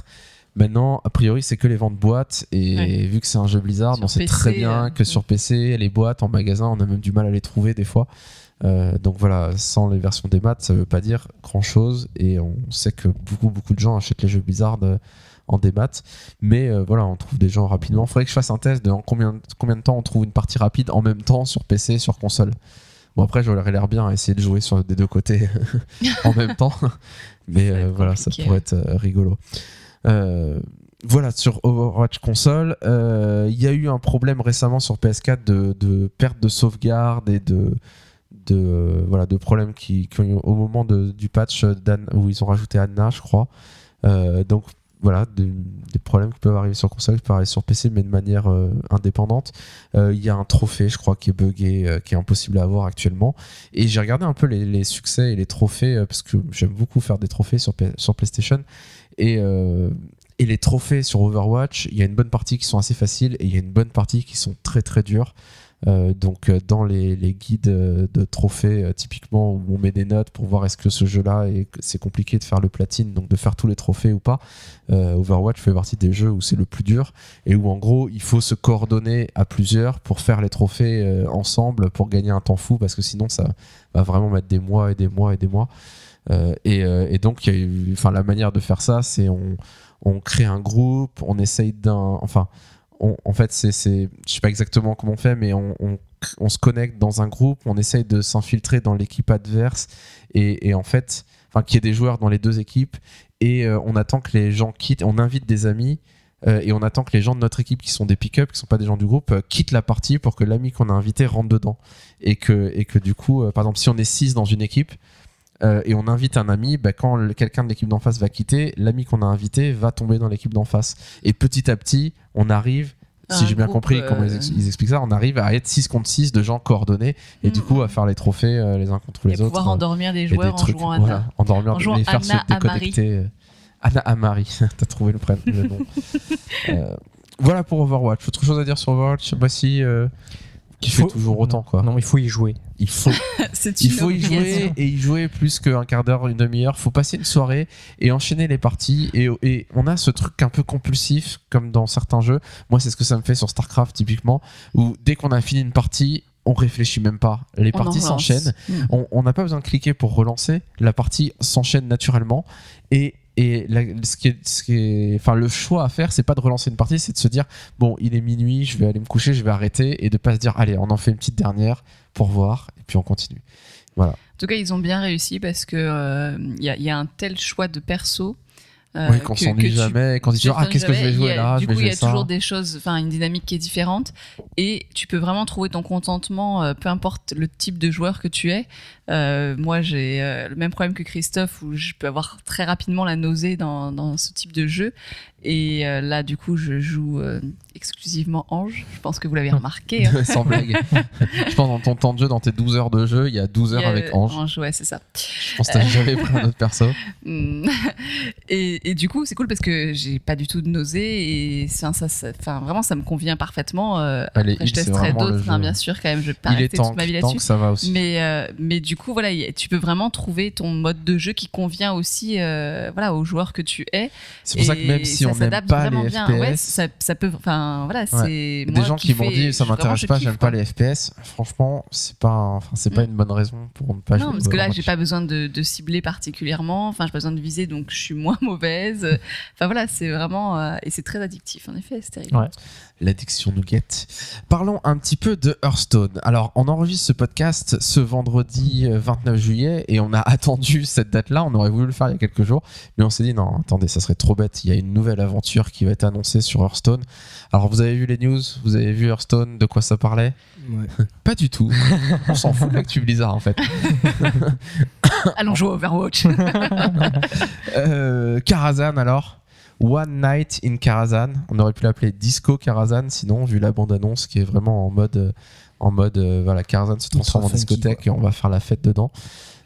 Maintenant, a priori, c'est que les ventes boîtes et Ouais. vu que c'est un jeu Blizzard, Sur on sait PC, très bien euh, que sur PC, les boîtes en magasin, on a même du mal à les trouver des fois. Euh, donc voilà, sans les versions des maths, ça veut pas dire grand chose et on sait que beaucoup beaucoup de gens achètent les jeux Blizzard euh, en démat, mais euh, voilà, on trouve des gens rapidement. Faudrait que je fasse un test de en combien, combien de temps on trouve une partie rapide en même temps sur PC sur console. Bon après, j'aurais l'air bien à essayer de jouer sur des deux côtés en même temps, mais euh, voilà, ça pourrait être rigolo. Euh, voilà, sur Overwatch console, euh, il y a eu un problème récemment sur PS4 de, perte de sauvegarde et de, voilà, de problèmes qui, au moment du patch où ils ont rajouté Anna, je crois. Euh, donc voilà, des, problèmes qui peuvent arriver sur console, qui peuvent arriver sur PC, mais de manière indépendante. Il y a un trophée, je crois, qui est buggé, qui est impossible à avoir actuellement. Et j'ai regardé un peu les, les succès et les trophées, parce que j'aime beaucoup faire des trophées sur, sur PlayStation. Et, euh, et les trophées sur Overwatch, il y a une bonne partie qui sont assez faciles et il y a une bonne partie qui sont très très dures. Euh, donc euh, dans les, guides de trophées, typiquement où on met des notes pour voir est-ce que ce jeu-là est c'est compliqué de faire le platine, donc de faire tous les trophées ou pas. Overwatch fait partie des jeux où c'est le plus dur et où en gros il faut se coordonner à plusieurs pour faire les trophées ensemble pour gagner un temps fou parce que sinon ça va vraiment mettre des mois et des mois et des mois. Euh, et, euh, et donc, enfin, la manière de faire ça, c'est on, crée un groupe, on essaye d'un, enfin, en fait, c'est, c'est, je sais pas exactement comment on fait, mais on, se connecte dans un groupe, on essaye de s'infiltrer dans l'équipe adverse, et, en fait, enfin, qu'il y ait des joueurs dans les deux équipes, et euh, on attend que les gens quittent, on invite des amis. et on attend que les gens de notre équipe qui sont des pick-up, qui sont pas des gens du groupe, quittent la partie pour que l'ami qu'on a invité rentre dedans. Et que, et que du coup, par exemple, si on est 6 dans une équipe, euh, et on invite un ami, bah, quand quelqu'un de l'équipe d'en face va quitter, l'ami qu'on a invité va tomber dans l'équipe d'en face. Et petit à petit, on arrive, si j'ai bien groupe, compris comment euh, ils, ex- ils expliquent ça, on arrive à être 6 contre 6 de gens coordonnés et du Mm, coup à faire les trophées euh, les uns contre Et les autres. pouvoir endormir des et joueurs des en trucs, jouant à voilà, endormir, En jouant les faire Anna se déconnecter. Anna Amari, t'as trouvé le prénom, le nom. Euh, voilà pour Overwatch. Autre chose à dire sur Overwatch? Moi si euh, qui Il faut- fait toujours autant quoi. Non, il faut y jouer. Il faut C'est il faut y jouer et y jouer plus qu'un quart d'heure, une demi-heure. Faut passer une soirée et enchaîner les parties. Et, et on a ce truc un peu compulsif, comme dans certains jeux. Moi, c'est ce que ça me fait sur StarCraft, typiquement, où dès qu'on a fini une partie, on réfléchit même pas. Les On parties s'enchaînent. Mm. On on n'a pas besoin de cliquer pour relancer. La partie s'enchaîne naturellement. Et, et la- ce qui est, ce qui est- enfin, le choix à faire, c'est pas de relancer une partie, c'est de se dire bon, il est minuit, je vais aller me coucher, je vais arrêter, et de pas se dire allez, on en fait une petite dernière pour voir, et puis on continue. En tout cas, ils ont bien réussi parce que euh, il y, a- il y a un tel choix de perso. euh, oui, qu'on s'ennuie jamais, qu'on se dit ah qu'est-ce que je vais jouer a- là, Du je coup, il y a ça. toujours des choses, enfin une dynamique qui est différente, et tu peux vraiment trouver ton contentement, euh, peu importe le type de joueur que tu es. Euh, moi, j'ai euh, le même problème que Christophe, où je peux avoir très rapidement la nausée dans, dans ce type de jeu. Et euh, là, du coup, je joue exclusivement Ange. Je pense que vous l'avez remarqué. hein. Sans blague. je pense dans ton temps de jeu, dans tes 12 heures de jeu, il y a 12 Il heures a, avec euh, Ange. ouais, c'est ça. Je pense que t'as jamais pris un autre perso. Mm. et, et du coup, c'est cool parce que j'ai pas du tout de nausée et ça, ça, ça- enfin, vraiment, ça me convient parfaitement. Allez, après, je il, c'est testerai d'autres, hein, bien sûr, quand même. Je vais pas Il est toute ma vie là-dessus. ça va aussi. Mais, mais du coup, voilà, tu peux vraiment trouver ton mode de jeu qui convient aussi euh, voilà, aux joueurs que tu es. C'est pour ça que même si ça n'aime s'adapte pas vraiment les bien. FPS. Ouais, ça, ça peut. Enfin, voilà, c'est. Des gens qui m'ont dit ça je- vraiment, m'intéresse pas, j'aime pas les FPS. Franchement, c'est pas, enfin, c'est pas Mm. une bonne raison pour ne pas jouer. Non, au parce que là, j'ai pas besoin de, de cibler particulièrement. Enfin, j'ai pas besoin de viser, donc je suis moins mauvaise. Enfin voilà, c'est vraiment euh, et c'est très addictif en effet, c'est terrible. Ouais. L'addiction nous guette. Parlons un petit peu de Hearthstone. Alors, on enregistre ce podcast ce vendredi euh, 29 juillet et on a attendu cette date-là. On aurait voulu le faire il y a quelques jours, mais on s'est dit non, attendez, ça serait trop bête. Il y a une nouvelle aventure qui va être annoncée sur Hearthstone. Alors, vous avez vu les news? Vous avez vu Hearthstone? De quoi ça parlait? Ouais. Pas du tout. on s'en fout de l'actu Blizzard en fait. Allons jouer à Overwatch. Euh, Karazhan alors? One Night in Karazhan. On aurait pu l'appeler Disco Karazhan, sinon, vu la bande-annonce qui est vraiment en mode. euh, En mode, euh, voilà, Karazhan se transforme en discothèque et on va faire la fête dedans.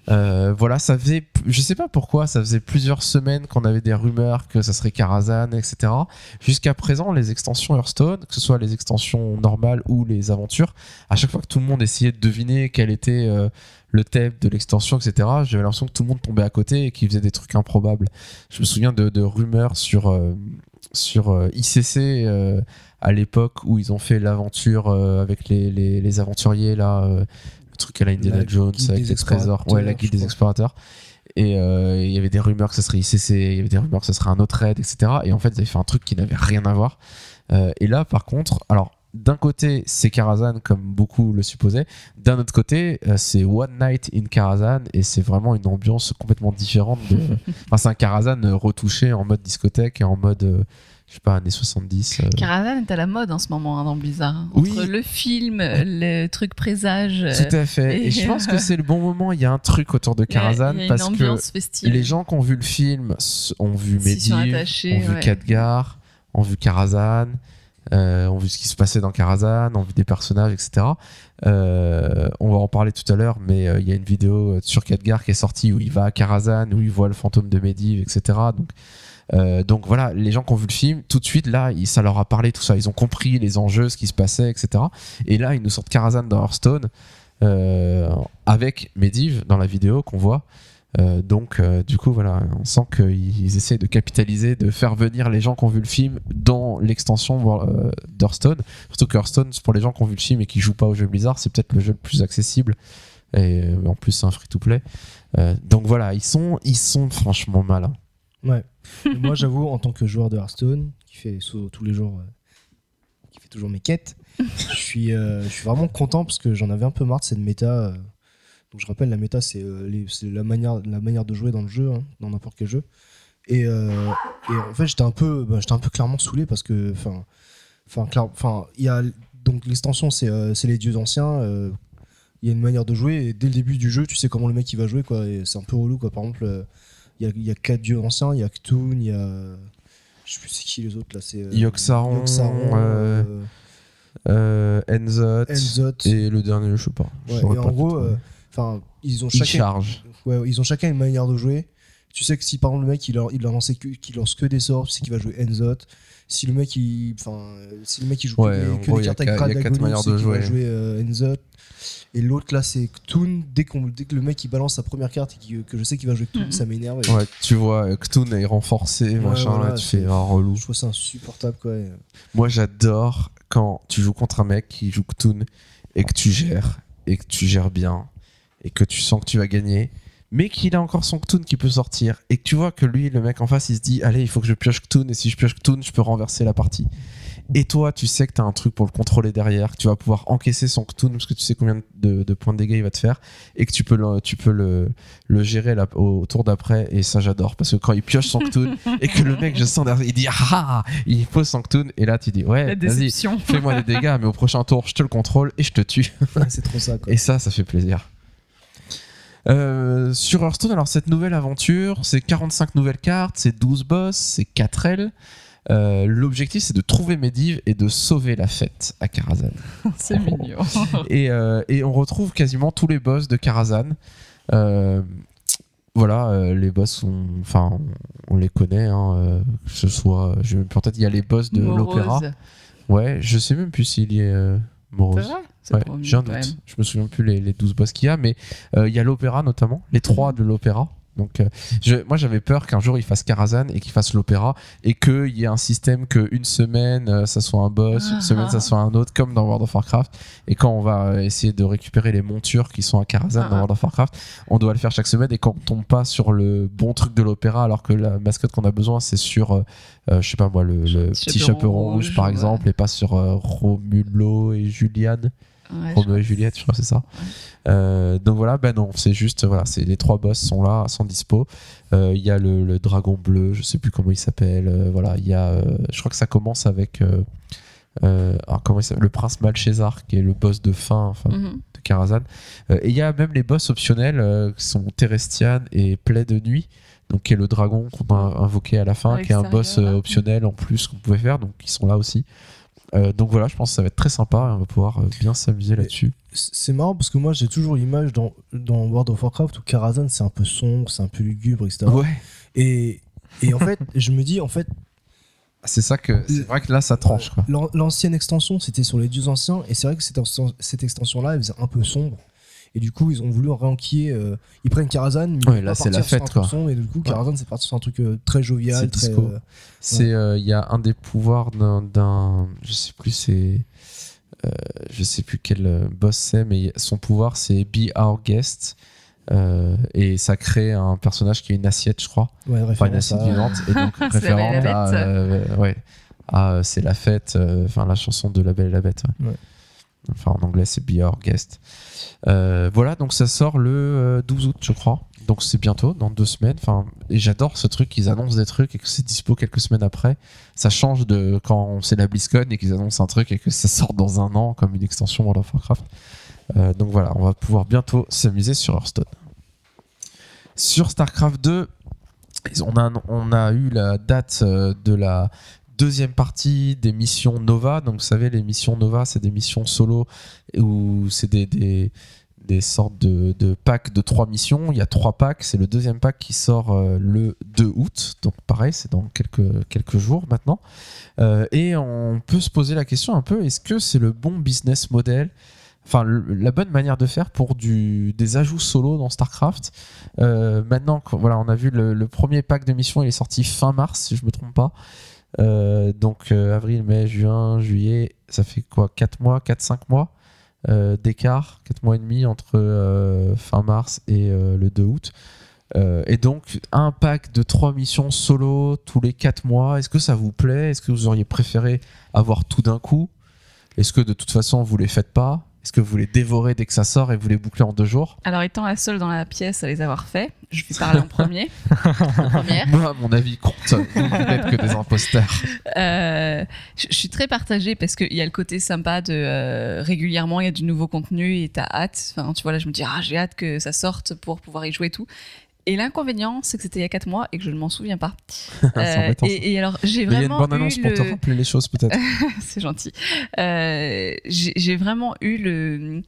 Euh, voilà, ça faisait, je sais pas pourquoi, ça faisait plusieurs semaines qu'on avait des rumeurs que ça serait Karazhan, etc. Jusqu'à présent, les extensions Hearthstone, que ce soit les extensions normales ou les aventures, à chaque fois que tout le monde essayait de deviner quel était euh, le thème de l'extension, etc., j'avais l'impression que tout le monde tombait à côté et qu'il faisait des trucs improbables. Je me souviens de, de rumeurs sur, euh, sur euh, ICC euh, à l'époque où ils ont fait l'aventure avec les, les, les aventuriers, là, le truc à la Indiana La Jones avec les trésors, ouais, la je des explorateurs. Et il y avait des rumeurs que ça serait ICC, il y avait des rumeurs que ça serait un autre raid, etc. Et en fait, ils avaient fait un truc qui n'avait rien à voir. Et là, par contre, alors, d'un côté, c'est Karazhan, comme beaucoup le supposaient. D'un autre côté, euh, c'est One Night in Karazhan, et c'est vraiment une ambiance complètement différente. De... enfin, c'est un Karazhan euh, retouché en mode discothèque et en mode, euh, je sais pas, années 70. euh. Karazhan est à la mode en ce moment hein, dans Blizzard. hein. Oui. Entre le film, le truc présage. Tout à fait. Et, et- je pense que c'est le bon moment. Il y a un truc autour de a parce que festive. les gens qui ont vu le film ont vu attachés, ont vu ouais. Khadgar, ont vu Karazhan, euh, ont vu ce qui se passait dans Karazhan, ont vu des personnages, etc. Euh, on va en parler tout à l'heure, mais euh, il y a une vidéo sur Khadgar qui est sortie où il va à Karazhan, où il voit le fantôme de Medivh, etc. Donc, donc voilà, les gens qui ont vu le film, tout de suite, là, ça leur a parlé, tout ça. Ils ont compris les enjeux, ce qui se passait, etc. Et là, ils nous sortent Karazhan dans Hearthstone avec Medivh dans la vidéo qu'on voit. Euh, donc, euh, du coup, voilà, on sent qu'ils essaient de capitaliser, de faire venir les gens qui ont vu le film dans l'extension euh, d'Hearthstone. Surtout que Hearthstone, pour les gens qui ont vu le film et qui jouent pas au jeu Blizzard, c'est peut-être le jeu le plus accessible. Et euh, en plus, c'est un free-to-play. Donc voilà, ils sont, ils sont franchement malins. Ouais. Moi, j'avoue, en tant que joueur de Hearthstone, qui fait tous les jours, qui fait toujours mes quêtes, je suis, je suis vraiment content parce que j'en avais un peu marre de cette méta. Donc, je rappelle, la méta, c'est euh, la manière, la manière de jouer dans le jeu, hein, dans n'importe quel jeu. Et, euh, et en fait, j'étais un peu, bah, j'étais un peu clairement saoulé parce que, enfin, enfin, il y a donc l'extension, c'est euh, les dieux anciens. euh, il y a une manière de jouer et dès le début du jeu, tu sais comment le mec il va jouer quoi. Et c'est un peu relou quoi. Par exemple. il y a, il y a quatre dieux anciens, il y a Ktun, il y a. Je sais plus c'est qui les autres là. C'est. Yogg-Saron, Enzot, Enzot. et le dernier, je sais pas. Ouais, et en gros, enfin, ils ont ils chacun. chargent. Ouais, ils ont chacun une manière de jouer. Tu sais que si par exemple le mec il, que, lance que des sorts, c'est qu'il va jouer Enzot. Si le mec il, enfin, si le mec il joue Ouais, que, des- que gros, cartes avec quatre- il y a quatre Kradagonum, manières c'est qu'il va jouer. euh, Enzot. Et l'autre là c'est Ktun. Dès, que le mec il balance sa première carte et que je sais qu'il va jouer Mhm. ça m'énerve. Ouais, tu vois, euh, Ktun est renforcé, machin, voilà, là, tu fais un relou. Je trouve ça insupportable quoi. et- Moi, j'adore quand tu joues contre un mec qui joue Ktun et que tu gères, et que tu gères bien, et que tu sens que tu vas gagner, mais qu'il a encore son Ktun qui peut sortir, et que tu vois que lui, le mec en face, il se dit Allez, il faut que je pioche Ktun, et si je pioche Ktun, je peux renverser la partie. Et toi, tu sais que tu as un truc pour le contrôler derrière, que tu vas pouvoir encaisser son Ktun parce que tu sais combien de, de points de dégâts il va te faire, et que tu peux le, tu peux le, le gérer là, au, au tour d'après, et ça j'adore, parce que quand il pioche son Ktun, et que le mec, je sens derrière, il dit Ah Il pose son Ktun, et là tu dis Ouais, vas-y, fais-moi des dégâts, mais au prochain tour, je te le contrôle et je te tue. c'est trop ça quoi. Et ça, ça fait plaisir. Euh, sur Hearthstone, alors cette nouvelle aventure, c'est 45 nouvelles cartes, c'est 12 boss, c'est 4 L. Euh, L'objectif, c'est de trouver Medivh et de sauver la fête à Karazhan. C'est mignon. et, euh, et on retrouve quasiment tous les boss de Karazhan. Voilà, les boss, enfin, on, on les connaît, hein, que ce soit, je même plus en tête, il y a les boss de l'opéra. Ouais, je sais même plus s'il y est C'est Morose. vrai? C'est Ouais, j'ai un doute. Je me souviens plus les, les 12 boss qu'il y a, mais euh, il y a l'opéra notamment, les trois de l'opéra. Donc, euh, je- moi, j'avais peur qu'un jour il fasse Karazhan et qu'il fasse l'opéra et qu'il y ait un système que une semaine euh, ça soit un boss, une Ah. semaine ça soit un autre, comme dans World of Warcraft. Et quand on va euh, essayer de récupérer les montures qui sont à Karazhan dans Ah. World of Warcraft, on doit le faire chaque semaine et quand on tombe pas sur le bon truc de l'opéra, alors que la mascotte qu'on a besoin c'est sur, euh, je sais pas moi, le, le Petit chaperon rouge, rouge, par ouais. exemple, et pas sur Romulo et Juliane. Ouais, Roméo et Juliette, je crois que c'est ça. Euh, donc voilà, ben non, c'est juste, voilà, c'est les trois boss sont là, sont dispo. Euh, Il y a le, le dragon bleu, je sais plus comment il s'appelle. euh, voilà, il y a, je crois que ça commence avec alors, comment il le prince Malchésar, qui est le boss de fin, enfin, Mhm. de Karazhan. Euh, et il y a même les boss optionnels qui sont Terestian et Plaie de nuit. Donc, qui est le dragon qu'on a invoqué à la fin, qui est un boss optionnel en plus qu'on pouvait faire, donc ils sont là aussi. Euh, donc voilà, je pense que ça va être très sympa et on va pouvoir euh, bien s'amuser là-dessus. C'est marrant parce que moi j'ai toujours l'image dans, dans World of Warcraft où Karazhan c'est un peu sombre, c'est un peu lugubre, etc. Ouais, Et, et en fait, je me dis, en fait, c'est ça que c'est vrai que là ça tranche l'ancienne extension c'était sur les dieux anciens et c'est vrai que cette, exten- cette extension-là elle faisait un peu sombre. Et du coup, ils ont voulu réenquiller. euh, ils prennent Karazhan, mais ils Ouais, là, pas c'est la partir sur fête, un truc quoi. et du coup, Karazhan, c'est parti sur un truc euh, très jovial, C'est très. disco. euh, C'est euh, il y a un des pouvoirs d'un- d'un je sais plus c'est euh, je sais plus quel boss c'est mais son pouvoir c'est be our guest Euh, et ça crée un personnage qui est une assiette je crois ouais, enfin une assiette à- vivante et donc C'est la référente Belle et la à Bête. euh, ouais à euh, c'est la fête euh, enfin la chanson de la Belle et la Bête ouais. Enfin en anglais c'est be our guest. Euh, voilà donc ça sort le euh, 12 août je crois. Donc c'est bientôt dans deux semaines. Et j'adore ce truc qu'ils annoncent des trucs et que c'est dispo quelques semaines après. Ça change de quand c'est la BlizzCon et qu'ils annoncent un truc et que ça sort dans un an comme une extension World of Warcraft. Euh, donc voilà on va pouvoir bientôt s'amuser sur Hearthstone. Sur StarCraft 2 ils- on a, eu la date euh, de la deuxième partie des missions Nova. Donc, vous savez, les missions Nova, c'est des missions solo où c'est des, sortes de, packs de trois missions. Il y a trois packs. C'est le deuxième pack qui sort euh, le 2 août. Donc, pareil, c'est dans quelques, jours maintenant. Euh, et on peut se poser la question un peu est-ce que c'est le bon business model? Enfin, la bonne manière de faire pour des ajouts solo dans StarCraft. Euh, maintenant, voilà, on a vu le, le premier pack de mission, il est sorti fin mars, si je me trompe pas. Euh, donc euh, avril, mai, juin, juillet, ça fait quoi 4 mois, 4-5 mois euh, d'écart, 4 mois et demi entre fin mars et le 2 août. Et donc un pack de 3 missions solo tous les 4 mois, est-ce que ça vous plaît? Est-ce que vous auriez préféré avoir tout d'un coup? Est-ce que de toute façon vous les faites pas? Est-ce que vous les dévorez dès que ça sort et vous les bouclez en deux jours Alors, étant la seule dans la pièce à les avoir fait, je vais parler en premier. Moi, mon avis compte. Vous n'êtes que des imposteurs. Euh, je je suis très partagée parce qu'il y a le côté sympa de euh, régulièrement il y a du nouveau contenu et t'as hâte. Enfin, tu vois, là, je me dis, ah, j'ai hâte que ça sorte pour pouvoir y jouer et tout. Et l'inconvénient, c'est que c'était il y a 4 mois et que je ne m'en souviens pas. C'est Euh, et, et alors, j'ai Mais il y a une vraiment bonne annonce pour te le- rappeler les choses, peut-être. c'est gentil. Euh, j'ai vraiment eu le,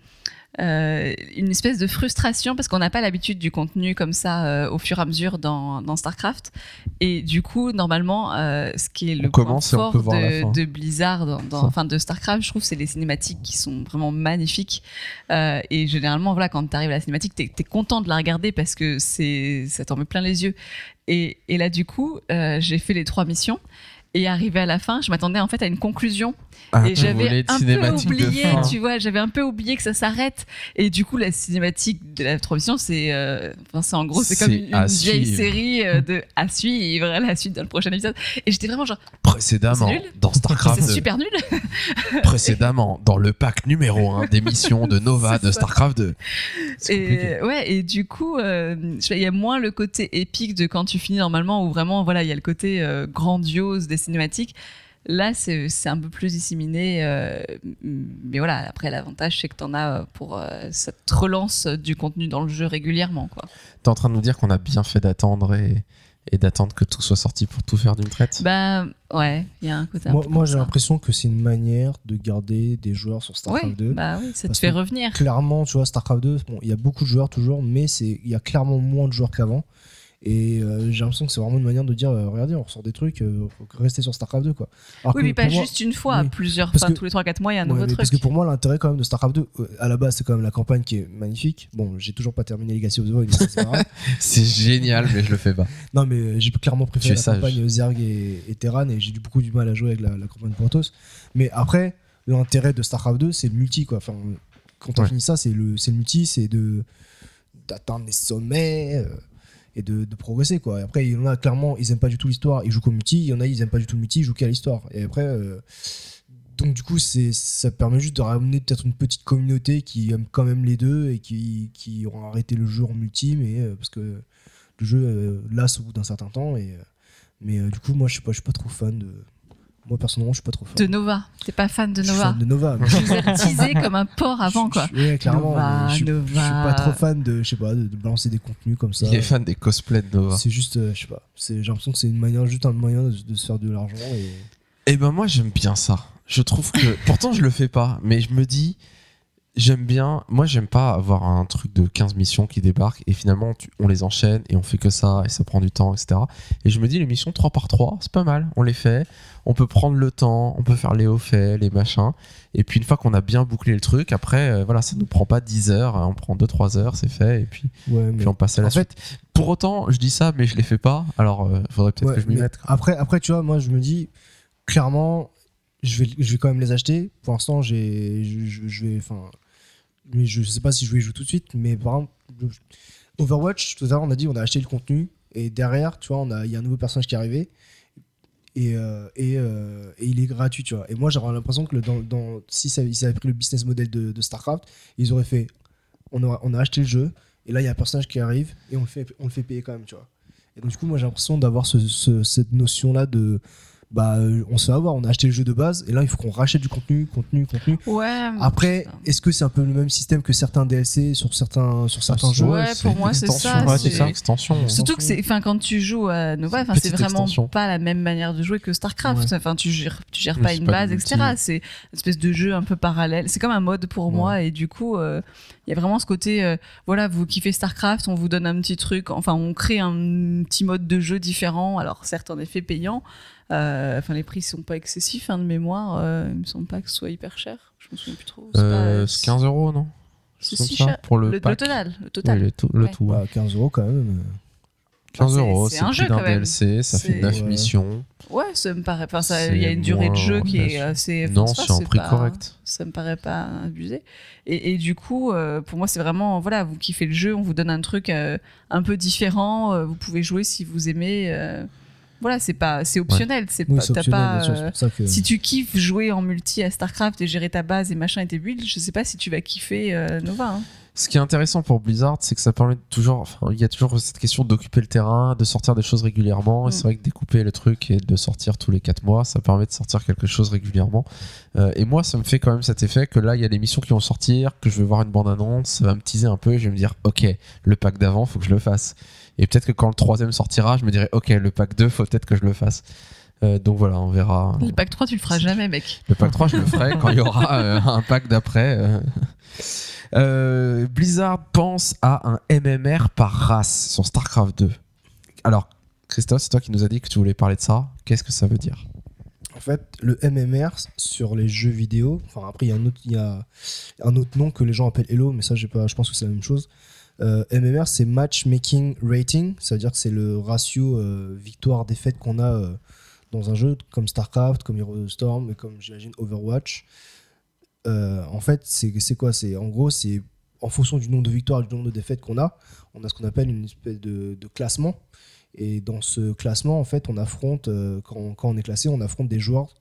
euh, une espèce de frustration parce qu'on n'a pas l'habitude du contenu comme ça euh, au fur et à mesure dans, dans StarCraft. Et du coup, normalement, euh, ce qui est le On point fort de, de Blizzard, dans, dans- enfin de StarCraft, je trouve, c'est les cinématiques qui sont vraiment magnifiques. Et généralement, voilà, quand tu arrives à la cinématique, t'es es content de la regarder parce que ça t'en met plein les yeux. Et, et là, du coup, j'ai fait les trois missions. Et arrivé à la fin, je m'attendais en fait à une conclusion Un et j'avais un peu oublié, tu vois, j'avais un peu oublié que ça s'arrête. Et du coup, la cinématique de la transition, c'est, euh, enfin, c'est en gros, c'est comme une, une vieille série euh, de à suivre, la suite dans le prochain épisode. Et j'étais vraiment genre, Précédemment, nul. dans StarCraft, c'est super nul. précédemment, dans le pack numéro 1 des missions de Nova de. StarCraft 2. C'est compliqué. Et ouais, et du coup, euh, il y a moins le côté épique de quand tu finis normalement, où vraiment, voilà, il y a le côté euh, grandiose des cinématiques. Là, c'est c'est un peu plus disséminé, euh, mais voilà. Après, l'avantage, c'est que t'en as euh, pour euh, ça te relance du contenu dans le jeu régulièrement, quoi. T'es en train de nous dire qu'on a bien fait d'attendre et, et d'attendre que tout soit sorti pour tout faire d'une traite? Bah ouais, il y a un côté. un Moi, moi j'ai l'impression que c'est une manière de garder des joueurs sur StarCraft Ouais, 2. bah oui, ça te fait revenir. Clairement, tu vois, StarCraft 2, bon, il y a beaucoup de joueurs toujours, mais c'est il y a clairement moins de joueurs qu'avant. Et euh, j'ai l'impression que c'est vraiment une manière de dire euh, regardez, on ressort des trucs, euh, faut rester sur StarCraft 2 quoi. Alors Oui, que mais pas moi- juste une fois, oui. plusieurs, que- tous les 3-4 mois, il y a un Ouais, nouveau truc. Parce que pour moi, l'intérêt quand même de StarCraft 2, euh, à la base, c'est quand même la campagne qui est magnifique. Bon, j'ai toujours pas terminé Legacy of the Void, c'est génial, mais je le fais pas. Non, mais j'ai clairement préféré la sage. campagne Zerg et, et Terran et j'ai eu beaucoup du mal à jouer avec la, la campagne Protoss. Mais après, l'intérêt de StarCraft 2, c'est le multi quoi. Enfin, quand on Ouais. finit ça, c'est le, c'est le multi, c'est de d'atteindre les sommets euh, et de, progresser quoi. Et après, il y en a clairement, ils aiment pas du tout l'histoire, ils jouent qu'au multi. Il y en a, ils aiment pas du tout le multi, ils jouent qu'à l'histoire. Et après. euh, donc du coup, c'est, ça permet juste de ramener peut-être une petite communauté qui aime quand même les deux et qui, qui auront arrêté le jeu en multi, mais euh, parce que le jeu euh, lasse au bout d'un certain temps. Et, euh, mais du coup, moi, je pas, je suis pas trop fan de. Moi, personnellement, je suis pas trop fan. De Nova. T'es pas fan de Je suis Nova fan de Nova. mais Je vous ai teasé comme un porc avant, quoi. je- ouais, clairement. Nova, je, suis- je suis Nova. pas trop fan de, je sais pas, de, de balancer des contenus comme ça. Il est fan des cosplays de Nova. C'est juste, euh, je sais pas. J'ai l'impression que c'est une manière, juste un moyen de, de se faire de l'argent. Et... Eh ben moi j'aime bien ça. Je trouve que pourtant je le fais pas, mais je me dis j'aime bien. Moi j'aime pas avoir un truc de 15 missions qui débarquent et finalement tu- on les enchaîne et on fait que ça et ça prend du temps, etc. Et je me dis les missions 3 par 3 c'est pas mal. On les fait, on peut prendre le temps, on peut faire les hauts faits, les machins. Et puis une fois qu'on a bien bouclé le truc, après euh, voilà ça nous prend pas 10 heures, on prend 2-3 heures, c'est fait et puis, Ouais, puis on passe à la en fait, suite. Pour autant je dis ça mais je les fais pas. Alors il faudrait peut-être Ouais, que je m'y mette. Après, après, tu vois, moi, je me dis, clairement, je vais, je vais quand même les acheter. Pour l'instant, j'ai, je, je- vais, enfin, je sais pas si je vais y jouer tout de suite, mais par exemple, le- Overwatch, tout à l'heure, on a dit, on a acheté le contenu, et derrière, tu vois, on a, il y a un nouveau personnage qui est arrivé. Et, euh, et, euh, et il est gratuit, tu vois. Et moi, j'aurais l'impression que dans, dans, si ça, ils avaient pris le business model de, StarCraft, ils auraient fait on a, on a acheté le jeu, et là, il y a un personnage qui arrive, et on le fait, on le fait payer quand même, tu vois. Et donc, du coup, moi, j'ai l'impression d'avoir ce- cette notion-là de. Bah, euh, on se fait avoir, on a acheté le jeu de base, et là, il faut qu'on rachète du contenu, contenu, contenu. Ouais. Après, est-ce que c'est un peu le même système que certains DLC sur certains, sur certains jeux? Ouais, pour moi, c'est extension. ça, Ouais, c'est- c'est ça, extension. Surtout que c'est, enfin, quand tu joues à Nova, enfin, c'est vraiment extension. pas la même manière de jouer que Starcraft. Ouais. Enfin, tu gères, tu gères pas une pas base, etc. C'est une espèce de jeu un peu parallèle. C'est comme un mode pour Ouais. moi, et du coup, euh, il y a vraiment ce côté, euh, voilà, vous kiffez Starcraft, on vous donne un petit truc, enfin, on crée un petit mode de jeu différent. Alors, certes, en effet, payant. Euh, Enfin, les prix sont pas excessifs, hein, de mémoire. Euh, il me semble pas que ce soit hyper cher. Je me souviens plus trop. C'est Euh, pas- c'est 15 euros, non C'est si cher. Pour le, Le, le pack. total, le Oui, total. le tout. Le. Bah, 15 euros quand même. 15 c'est- euros, c'est un jeu, quand même. DLC, ça fait C'est- 9 Ouais. missions. Ouais, ça me paraît. Enfin, il y a une durée de jeu qui est assez. Non, c'est un prix pas- correct. Ça me paraît pas abusé. Et, et du coup, euh, pour moi, c'est vraiment voilà, vous kiffez le jeu, on vous donne un truc euh, un peu différent. euh, vous pouvez jouer si vous aimez. Voilà, c'est pas, c'est optionnel. C'est Oui, pas, optionnel, pas. sûr, que. si tu kiffes jouer en multi à Starcraft et gérer ta base et machin et tes builds, je sais pas si tu vas kiffer euh, Nova. hein. Ce qui est intéressant pour Blizzard, c'est que ça permet de toujours. Enfin, il y a toujours cette question d'occuper le terrain, de sortir des choses régulièrement. Et Mm. c'est vrai que découper le truc et de sortir tous les 4 mois, ça permet de sortir quelque chose régulièrement. Euh, et moi, ça me fait quand même cet effet que là, il y a des missions qui vont sortir, que je vais voir une bande-annonce, ça va me teaser un peu et je vais me dire, ok, le pack d'avant, faut que je le fasse. Et peut-être que quand le troisième sortira, je me dirai, ok, le pack 2, faut peut-être que je le fasse. Euh, donc voilà, on verra. Le pack 3, tu le feras jamais, mec. Le pack 3, je le ferai quand il y aura euh, un pack d'après. euh. Euh, Blizzard pense à un MMR par race sur StarCraft 2. Alors, Christophe, c'est toi qui nous as dit que tu voulais parler de ça. Qu'est-ce que ça veut dire? En fait, le MMR sur les jeux vidéo, enfin après il y a un autre, il y a un autre nom que les gens appellent Hello, mais ça pas, je pense que c'est la même chose. Euh, MMR c'est Matchmaking Rating, ça veut dire que c'est le ratio euh, victoire-défaite qu'on a euh, dans un jeu comme StarCraft, comme Heroes of Storm comme j'imagine Overwatch. En fait, c'est quoi? C'est en gros c'est en fonction du nombre de victoires et du nombre de défaites qu'on a, on a ce qu'on appelle une espèce de, classement. Et dans ce classement, en fait, on affronte, quand, on- est classé, on affronte des joueurs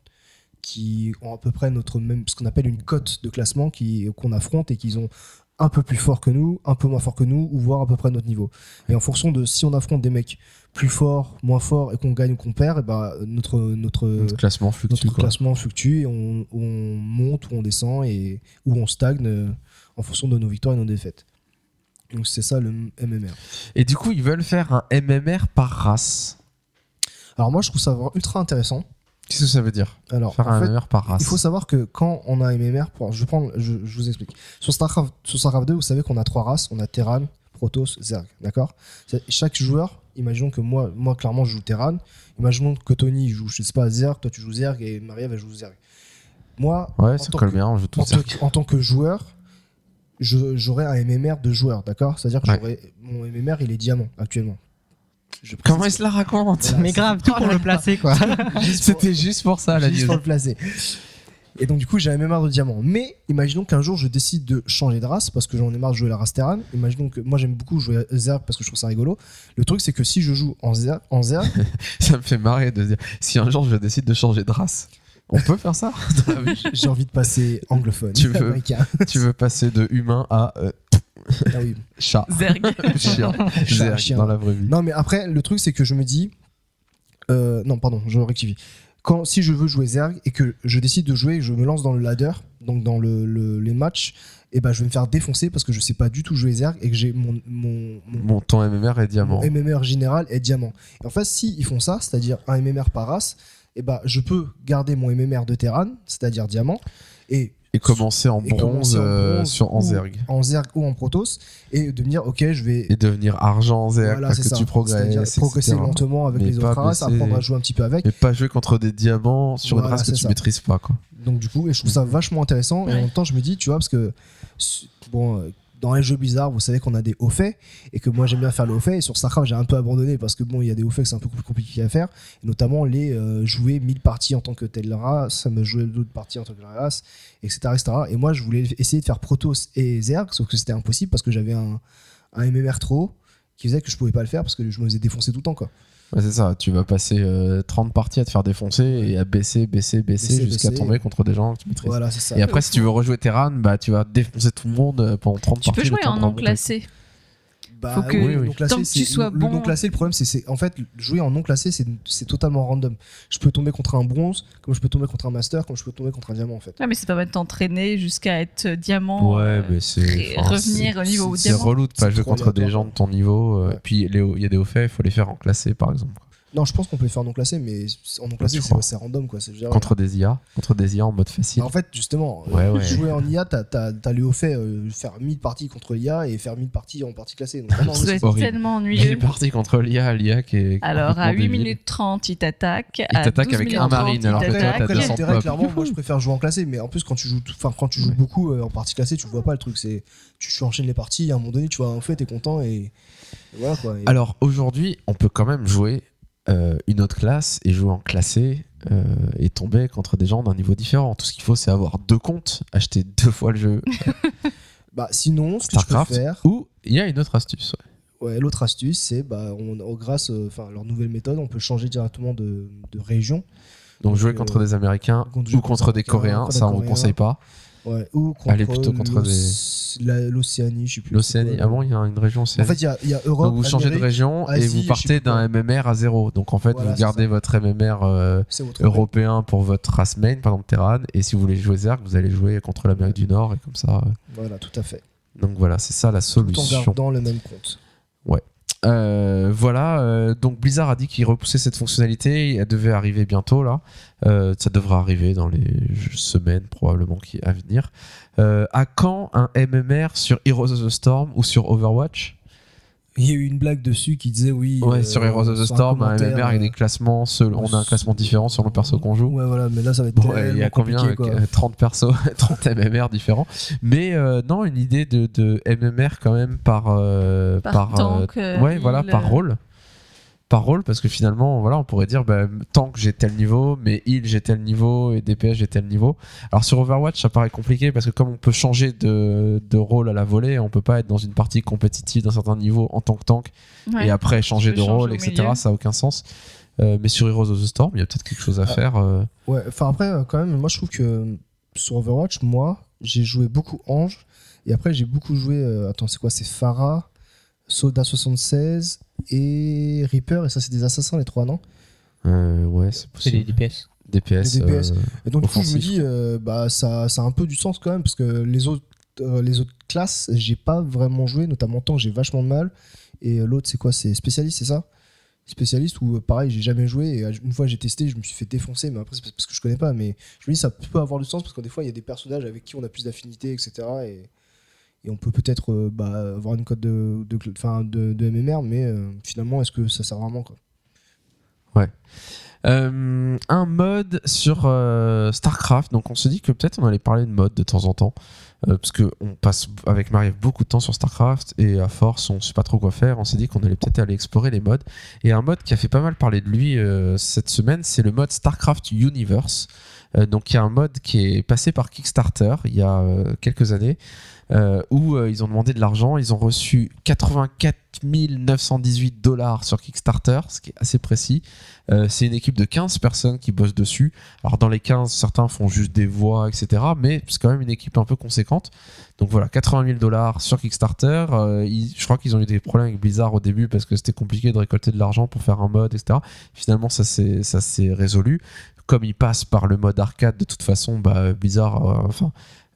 qui ont à peu près notre même, ce qu'on appelle une cote de classement qu'on affronte et qui ont un peu plus fort que nous, un peu moins fort que nous, ou voire à peu près notre niveau. Et en fonction de si on affronte des mecs plus forts, moins forts, et qu'on gagne ou qu'on perd, et ben notre, notre, Notre classement fluctue. notre quoi. classement fluctue et on, on monte ou on descend et ou on stagne euh, en fonction de nos victoires et nos défaites. Donc c'est ça le MMR. Et du coup, ils veulent faire un MMR par race. Alors moi je trouve ça vraiment ultra intéressant. Qu'est-ce que ça veut dire Alors Faire un fait, MMR par race. il faut savoir que quand on a un MMR, pour, je, prends, je, je vous explique. Sur StarCraft, sur StarCraft 2, vous savez qu'on a trois races. On a Terran, Protoss, Zerg. D'accord? Chaque joueur imaginons que moi, moi clairement, je joue Terran. Imaginons que Tony joue, je sais pas, Zerg, toi tu joues Zerg et Maria va jouer Zerg. Moi, Ouais, en ça tant colle que- bien, on joue tout en, ça. tant- en tant que joueur, j'aurais un MMR de joueur, d'accord? C'est-à-dire que Ouais. mon MMR, il est diamant actuellement. Je Comment il se la raconte Voilà, Mais grave, tout pour le placer, quoi. C'était juste pour ça, la juste pour le placer. Et donc du coup j'ai un MMR de diamant. Mais imaginons qu'un jour je décide de changer de race parce que j'en ai marre de jouer la race Terran. Imaginons que moi j'aime beaucoup jouer à Zerg parce que je trouve ça rigolo. Le truc c'est que si je joue en Zerg, en Zerg Ça me fait marrer de dire si un jour je décide de changer de race, on peut faire ça? J'ai envie de passer anglophone. Tu veux. Tu veux passer de humain à euh, Ah oui. chat. Zerg. Chien. Chat, Zerg chien. dans la vraie vie. Non, mais après, le truc, c'est que je me dis. euh, non, pardon, je rectifie. Quand, si je veux jouer Zerg et que je décide de jouer, je me lance dans le ladder, donc dans le, le- les matchs, et ben je vais me faire défoncer parce que je sais pas du tout jouer Zerg et que j'ai mon, mon, mon, Mon ton MMR est diamant. mon MMR général est diamant. Et en fait, si ils font ça, c'est-à-dire un MMR par race, et ben je peux garder mon MMR de Terran, c'est-à-dire diamant, et Et commencer en et bronze, commencer en euh, sur en Zerg. en Zerg ou en Protoss, et de me dire, ok, je vais Et devenir argent en Zerg Voilà, parce que ça. tu progresses. progresser lentement avec Mais les autres races, apprendre à jouer un petit peu avec. Et pas jouer contre des diamants sur une Voilà, race que tu ça. maîtrises pas. Quoi. Donc du coup, et je trouve ça vachement intéressant. Et en même temps, je me dis, tu vois, parce que bon, euh, dans les jeux bizarres, vous savez qu'on a des hauts faits et que moi j'aime bien faire les hauts faits. Et sur Starcraft, j'ai un peu abandonné parce que bon, il y a des hauts faits que c'est un peu plus compliqué à faire, et notamment les euh, jouer 1000 parties en tant que telle race, me jouer d'autres parties en tant que race, etc.. Et moi, je voulais essayer de faire Protoss et Zerg, sauf que c'était impossible parce que j'avais un, MMR trop haut qui faisait que je pouvais pas le faire parce que je me faisais défoncer tout le temps. Ouais, c'est ça, tu vas passer euh, 30 parties à te faire défoncer et à baisser, baisser, baisser, Baisser, jusqu'à baisser. tomber contre des gens que tu maîtrises. Voilà, c'est ça. Et après, si tu veux rejouer Terran, bah, tu vas défoncer tout le monde euh, pendant 30 Tu parties. peux le jouer en non classé. Bah, Faut que- oui, Oui, oui. non classé, Tant que tu sois le bon. non classé, le problème, c'est en fait jouer en non classé, c'est totalement random. Je peux tomber contre un bronze, comme je peux tomber contre un master, comme je peux tomber contre un diamant en fait. Ouais, mais c'est pas mal de t'entraîner jusqu'à être diamant. Ouais, euh, mais c'est. enfin, revenir au niveau c'est- C'est diamant. relou de pas jouer contre des gens de ton niveau. euh, Ouais. Puis il y a des hauts faits, il faut les faire en classé par exemple. Non, je pense qu'on peut le faire en non classé, mais en non classé, c'est random quoi. dire, Contre des IA, contre des IA en mode facile. bah, en fait, justement, euh, Ouais, ouais. jouer en IA, t'as as, le fait euh, faire 1000 parties contre l'IA et faire 1000 parties en partie classée. Donc, vraiment, Ça doit c'est- tellement ennuyeux. est parti contre l'IA, l'IA qui est. Alors, à complètement 8 débile. minutes 30, il t'attaque. Il t'attaque 12 avec un 30, marine, alors que toi, t'as Après, 200 l'intérêt, pop. clairement, moi je préfère jouer en classé, mais en plus quand tu joues, quand tu joues Ouais. beaucoup euh, en partie classée, tu vois pas le truc. C'est tu, tu enchaînes les parties, à un moment donné, tu vois en fait, t'es content et, et voilà quoi. Et- Alors aujourd'hui, on peut quand même jouer euh, une autre classe et jouer en classé euh, et tomber contre des gens d'un niveau différent. Tout ce qu'il faut, c'est avoir deux comptes, acheter deux fois le jeu bah sinon, ce que StarCraft. je peux faire, Ou il y a une autre astuce. ouais. ouais, l'autre astuce, c'est bah on, oh, grâce, euh, enfin leur nouvelle méthode, on peut changer directement de, de région. Donc, Donc, jouer euh, contre des Américains ou contre des contre- Coréens, contre ça des on ne Coréens. conseille pas. Ouais, ou contre Allez plutôt contre la- l'Océanie, je sais plus. L'Océanie, quoi, ah bon, il y a une région En Océanie. fait, il y a, il y a Europe. Donc vous changez de région et vous partez d'un MMR à zéro. Donc en fait, Voilà, vous gardez votre MMR euh, votre européen pour votre race main, par exemple Terran, et si vous voulez jouer Zerg, vous allez jouer contre l'Amérique du Nord et comme ça. euh. Voilà, tout à fait. Donc voilà, c'est ça la Tout en solution. gardant le même compte. Euh, voilà, euh, donc Blizzard a dit qu'il repoussait cette fonctionnalité, elle devait arriver bientôt là. Euh, ça devrait arriver dans les semaines probablement qui à venir. Euh, à quand un MMR sur Heroes of the Storm ou sur Overwatch? Il y a eu une blague dessus qui disait oui. Ouais, euh, sur Heroes of the Storm, un commentaire, MMR avec euh, des classements, seul- on a un classement différent sur le perso qu'on joue. Ouais, voilà, mais là ça va être Bon, il y a combien compliqué, quoi. euh, 30 persos, 30 MMR différents. Mais euh, non, une idée de, de MMR quand même par. euh, Par tank, ouais, voilà, par rôle. Par rôle, parce que finalement, voilà, on pourrait dire bah, tank j'ai tel niveau, mais heal j'ai tel niveau, et DPS j'ai tel niveau. Alors sur Overwatch, ça paraît compliqué parce que comme on peut changer de, de rôle à la volée, on peut pas être dans une partie compétitive d'un certain niveau en tant que tank Ouais. et après changer de rôle, etc. milieu. Ça a aucun sens. Euh, mais sur Heroes of the Storm, il y a peut-être quelque chose à Ah. faire. euh. Ouais, enfin après, euh, quand même, moi je trouve que euh, sur Overwatch, moi, j'ai joué beaucoup Ange, et après j'ai beaucoup joué. euh, attends, c'est quoi C'est Pharah, Soda 76 et Reaper, et ça c'est des assassins les trois, non? Euh, ouais, c'est C'est possible. des DPS. DPS. Des DPS. euh, Et donc du coup, je me dis, euh, bah ça, ça a un peu du sens quand même, parce que les autres, euh, les autres classes, j'ai pas vraiment joué, notamment tant que j'ai vachement de mal. Et l'autre, c'est quoi? C'est spécialiste, c'est ça? Spécialiste ou pareil, j'ai jamais joué et une fois j'ai testé, je me suis fait défoncer, mais après c'est parce que je connais pas. Mais je me dis, ça peut avoir du sens parce que des fois il y a des personnages avec qui on a plus d'affinité, etc. Et, Et on peut peut-être euh, bah, avoir une cote de, de, de, de MMR, mais euh, finalement, est-ce que ça sert vraiment quoi? Euh, un mode sur StarCraft. Donc on se dit que peut-être on allait parler de mode de temps en temps. parce que on passe avec Marie beaucoup de temps sur StarCraft et à force on sait pas trop quoi faire. On s'est dit qu'on allait peut-être aller explorer les modes. Et un mode qui a fait pas mal parler de lui cette semaine, c'est le mode StarCraft Universe. Donc il y a un mode qui est passé par Kickstarter il y a quelques années. Euh, où euh, ils ont demandé de l'argent, ils ont reçu 84 918 dollars sur Kickstarter, ce qui est assez précis. Euh, c'est une équipe de 15 personnes qui bossent dessus. Alors dans les 15, certains font juste des voix, etc. Mais c'est quand même une équipe un peu conséquente. Donc voilà, 80 000 dollars sur Kickstarter. Je crois qu'ils ont eu des problèmes avec Blizzard au début parce que c'était compliqué de récolter de l'argent pour faire un mode, etc. Finalement, ça s'est résolu. Comme ils passent par le mode arcade, de toute façon, bah, Blizzard,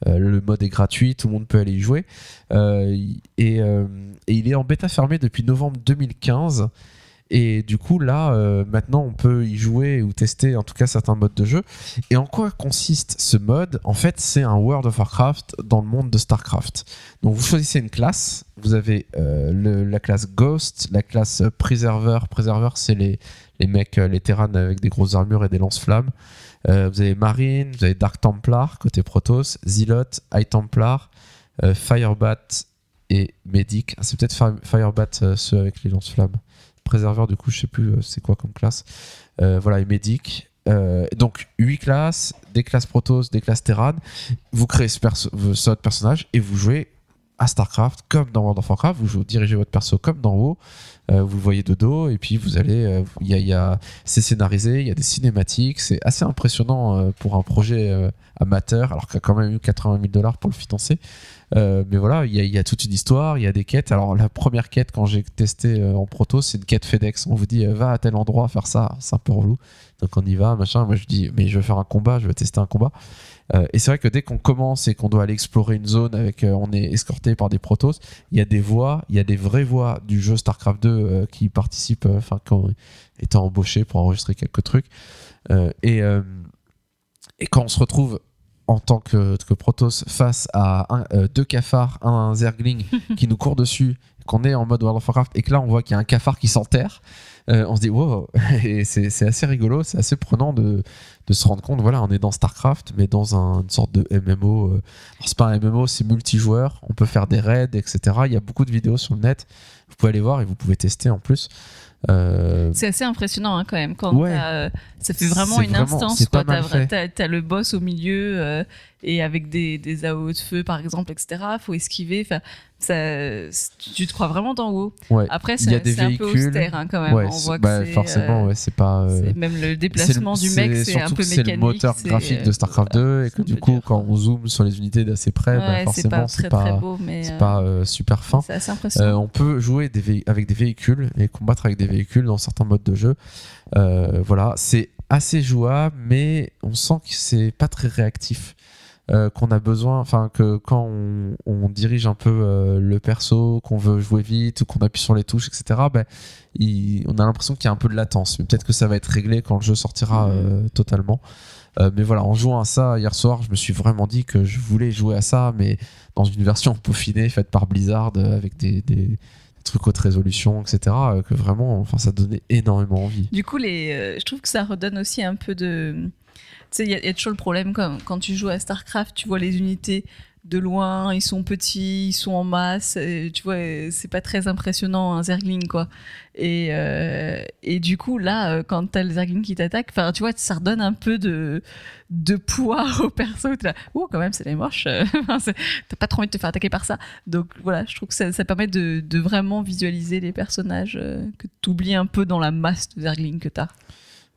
le mode est gratuit, tout le monde peut aller y jouer. Euh, et, euh, et il est en bêta fermée depuis novembre 2015. Et du coup, là, euh, maintenant, on peut y jouer ou tester, en tout cas, certains modes de jeu. Et en quoi consiste ce mode? En fait, c'est un World of Warcraft dans le monde de StarCraft. Donc, vous choisissez une classe. Vous avez euh, la classe Ghost, la classe euh, Preserver. Preserver, c'est les, les mecs, euh, les Terrans avec des grosses armures et des lance-flammes. Euh, vous avez Marine, vous avez Dark Templar côté Protoss, Zealot, High Templar, euh, Firebat et Medic. Ah, c'est peut-être Fire- Firebat euh, ceux avec les lance-flammes. Préserveur, du coup, je sais plus euh, c'est quoi comme classe. Voilà, et Medic. Donc 8 classes, des classes Protoss, des classes Terran. Vous créez ce, ce- votre personnage et vous jouez à StarCraft comme dans World of Warcraft. Vous dirigez votre perso comme d'en haut. Euh, vous le voyez de dos et puis vous allez. euh, Il y a, c'est scénarisé, il y a des cinématiques. C'est assez impressionnant euh, pour un projet amateur, alors qu'il a quand même eu 80 000 dollars pour le financer. Mais voilà, il y, y a toute une histoire, il y a des quêtes. Alors la première quête quand j'ai testé en proto, c'est une quête FedEx. On vous dit va à tel endroit faire ça, c'est un peu relou. Donc on y va, machin. Moi je dis mais je vais faire un combat, je vais tester un combat. Euh, et c'est vrai que dès qu'on commence et qu'on doit aller explorer une zone avec, euh, on est escorté par des protos, il y a des voix, il y a des vraies voix du jeu StarCraft 2 euh, qui participent, enfin quand étant embauchés pour enregistrer quelques trucs. Et, et quand on se retrouve en tant que, que Protoss face à un, euh, deux cafards, un Zergling qui nous court dessus, qu'on est en mode World of Warcraft et que là on voit qu'il y a un cafard qui s'enterre, euh, on se dit wow, et c'est assez rigolo, c'est assez prenant de, de se rendre compte, voilà, on est dans StarCraft, mais dans un- une sorte de MMO. euh, alors c'est pas un MMO, c'est multijoueur, on peut faire des raids, etc. Il y a beaucoup de vidéos sur le net, vous pouvez aller voir et vous pouvez tester en plus. Euh, C'est assez impressionnant hein, quand même. Quand Ouais. euh, ça fait vraiment une vraiment- instance. T'as, t'as- t'as le boss au milieu euh, et avec des, des AO de feu par exemple, etc. Faut esquiver. Enfin, ça, tu te crois vraiment d'en haut. ouais. Après, c'est, un peu austère hein, quand même. Ouais, On voit que bah, forcément, euh, ouais, c'est pas. euh, même le déplacement du mec, c'est, un peu que mécanique. C'est le moteur graphique de euh, StarCraft voilà, 2 et que du coup, dur. quand on zoome sur les unités d'assez près, bah, c'est forcément, pas c'est très pas, très beau, mais c'est euh, pas super fin. assez on peut jouer des avec des véhicules et combattre avec des véhicules dans certains modes de jeu. Voilà, c'est assez jouable, mais on sent que c'est pas très réactif. Euh, qu'on a besoin, enfin que quand on, on dirige un peu euh, le perso, qu'on veut jouer vite ou qu'on appuie sur les touches, etc. Ben, il- on a l'impression qu'il y a un peu de latence. Mais peut-être que ça va être réglé quand le jeu sortira Mhm. euh, totalement. Mais voilà, en jouant à ça hier soir, je me suis vraiment dit que je voulais jouer à ça, mais dans une version peaufinée faite par Blizzard avec des, des trucs haute résolution, etc. que vraiment, enfin, ça donnait énormément envie. Du coup, les, je trouve que ça redonne aussi un peu de. Sais, il y, a- toujours le problème quand, tu joues à StarCraft, tu vois les unités de loin, ils sont petits, ils sont en masse, tu vois, euh, c'est pas très impressionnant un Zergling, quoi. Et, euh, et du coup, là, euh, quand t'as le Zergling qui t'attaque, tu vois, ça redonne un peu de, de poids au perso. Là, ouh, quand même, c'est les moches. C'est- T'as pas trop envie de te faire attaquer par ça. Donc voilà, je trouve que ça, permet de, de vraiment visualiser les personnages euh, que t'oublies un peu dans la masse de Zergling que t'as.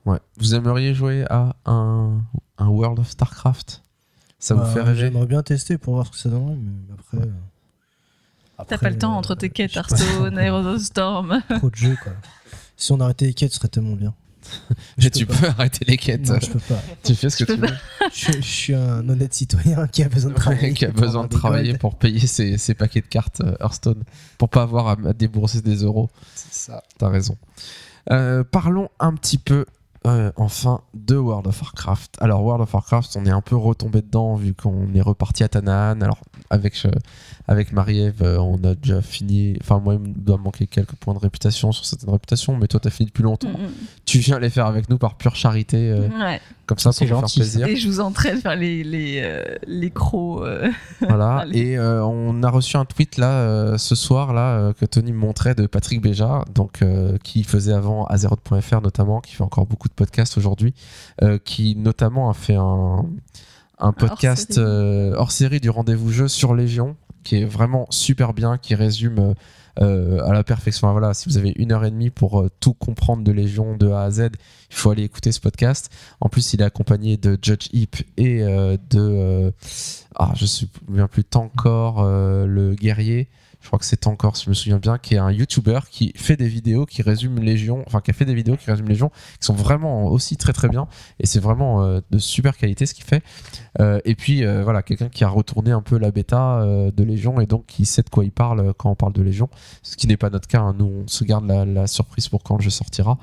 Ouais. Vous aimeriez jouer à un, un World of StarCraft? Ça vous Bah, fait rêver? J'aimerais bien tester pour voir ce que ça donnerait, mais après. euh, T'as pas le temps euh, entre tes quêtes. Hearthstone, Heroes of Storm. Trop de jeux, quoi. Si on arrêtait les quêtes, ce serait tellement bien. Mais tu peux peux arrêter les quêtes. Non, je peux pas. Tu fais ce que Je tu veux. Je, je suis un honnête citoyen qui a besoin de travailler. qui a pour besoin de travailler pour payer ses, ses paquets de cartes euh, Hearthstone, pour pas avoir à, à débourser des euros. C'est ça. T'as raison. Euh, parlons un petit peu euh, enfin de World of Warcraft. Alors World of Warcraft, on est un peu retombé dedans vu qu'on est reparti à Tanaan. Alors avec euh, avec Marie-Ève, euh, on a déjà fini. Enfin moi, il me doit manquer quelques points de réputation sur certaines réputations, mais toi, t'as fini depuis longtemps. Mm, Tu viens les faire avec nous par pure charité, mm. Ouais. Comme ça, C'est faire gentil, plaisir. Et je vous entraîne vers les, les, euh, les crocs. euh. Voilà. Et euh, on a reçu un tweet là euh, ce soir là euh, que Tony me montrait de Patrick Béja, donc euh, qui faisait avant Azeroth.fr notamment, qui fait encore beaucoup de podcasts aujourd'hui, euh, qui notamment a fait un un podcast hors-série. euh, hors série du rendez-vous jeu sur Légion, qui est vraiment super bien, qui résume à la perfection. Voilà, si vous avez une heure et demie pour euh, tout comprendre de Légion de A à Z, il faut aller écouter ce podcast. En plus, il est accompagné de Judge Heap et euh, de euh, ah, je me souviens plus Tankor euh, le guerrier. Je crois que c'est Tankor, si je me souviens bien, qui est un YouTuber qui fait des vidéos qui résument Légion, enfin qui a fait des vidéos qui résument Légion, qui sont vraiment aussi très très bien. Et c'est vraiment euh, de super qualité ce qu'il fait. Euh, et puis euh, voilà, quelqu'un qui a retourné un peu la bêta de Légion et donc qui sait de quoi il parle quand on parle de Légion. Ce qui n'est pas notre cas. hein. Nous, on se garde la, la surprise pour quand le jeu sortira.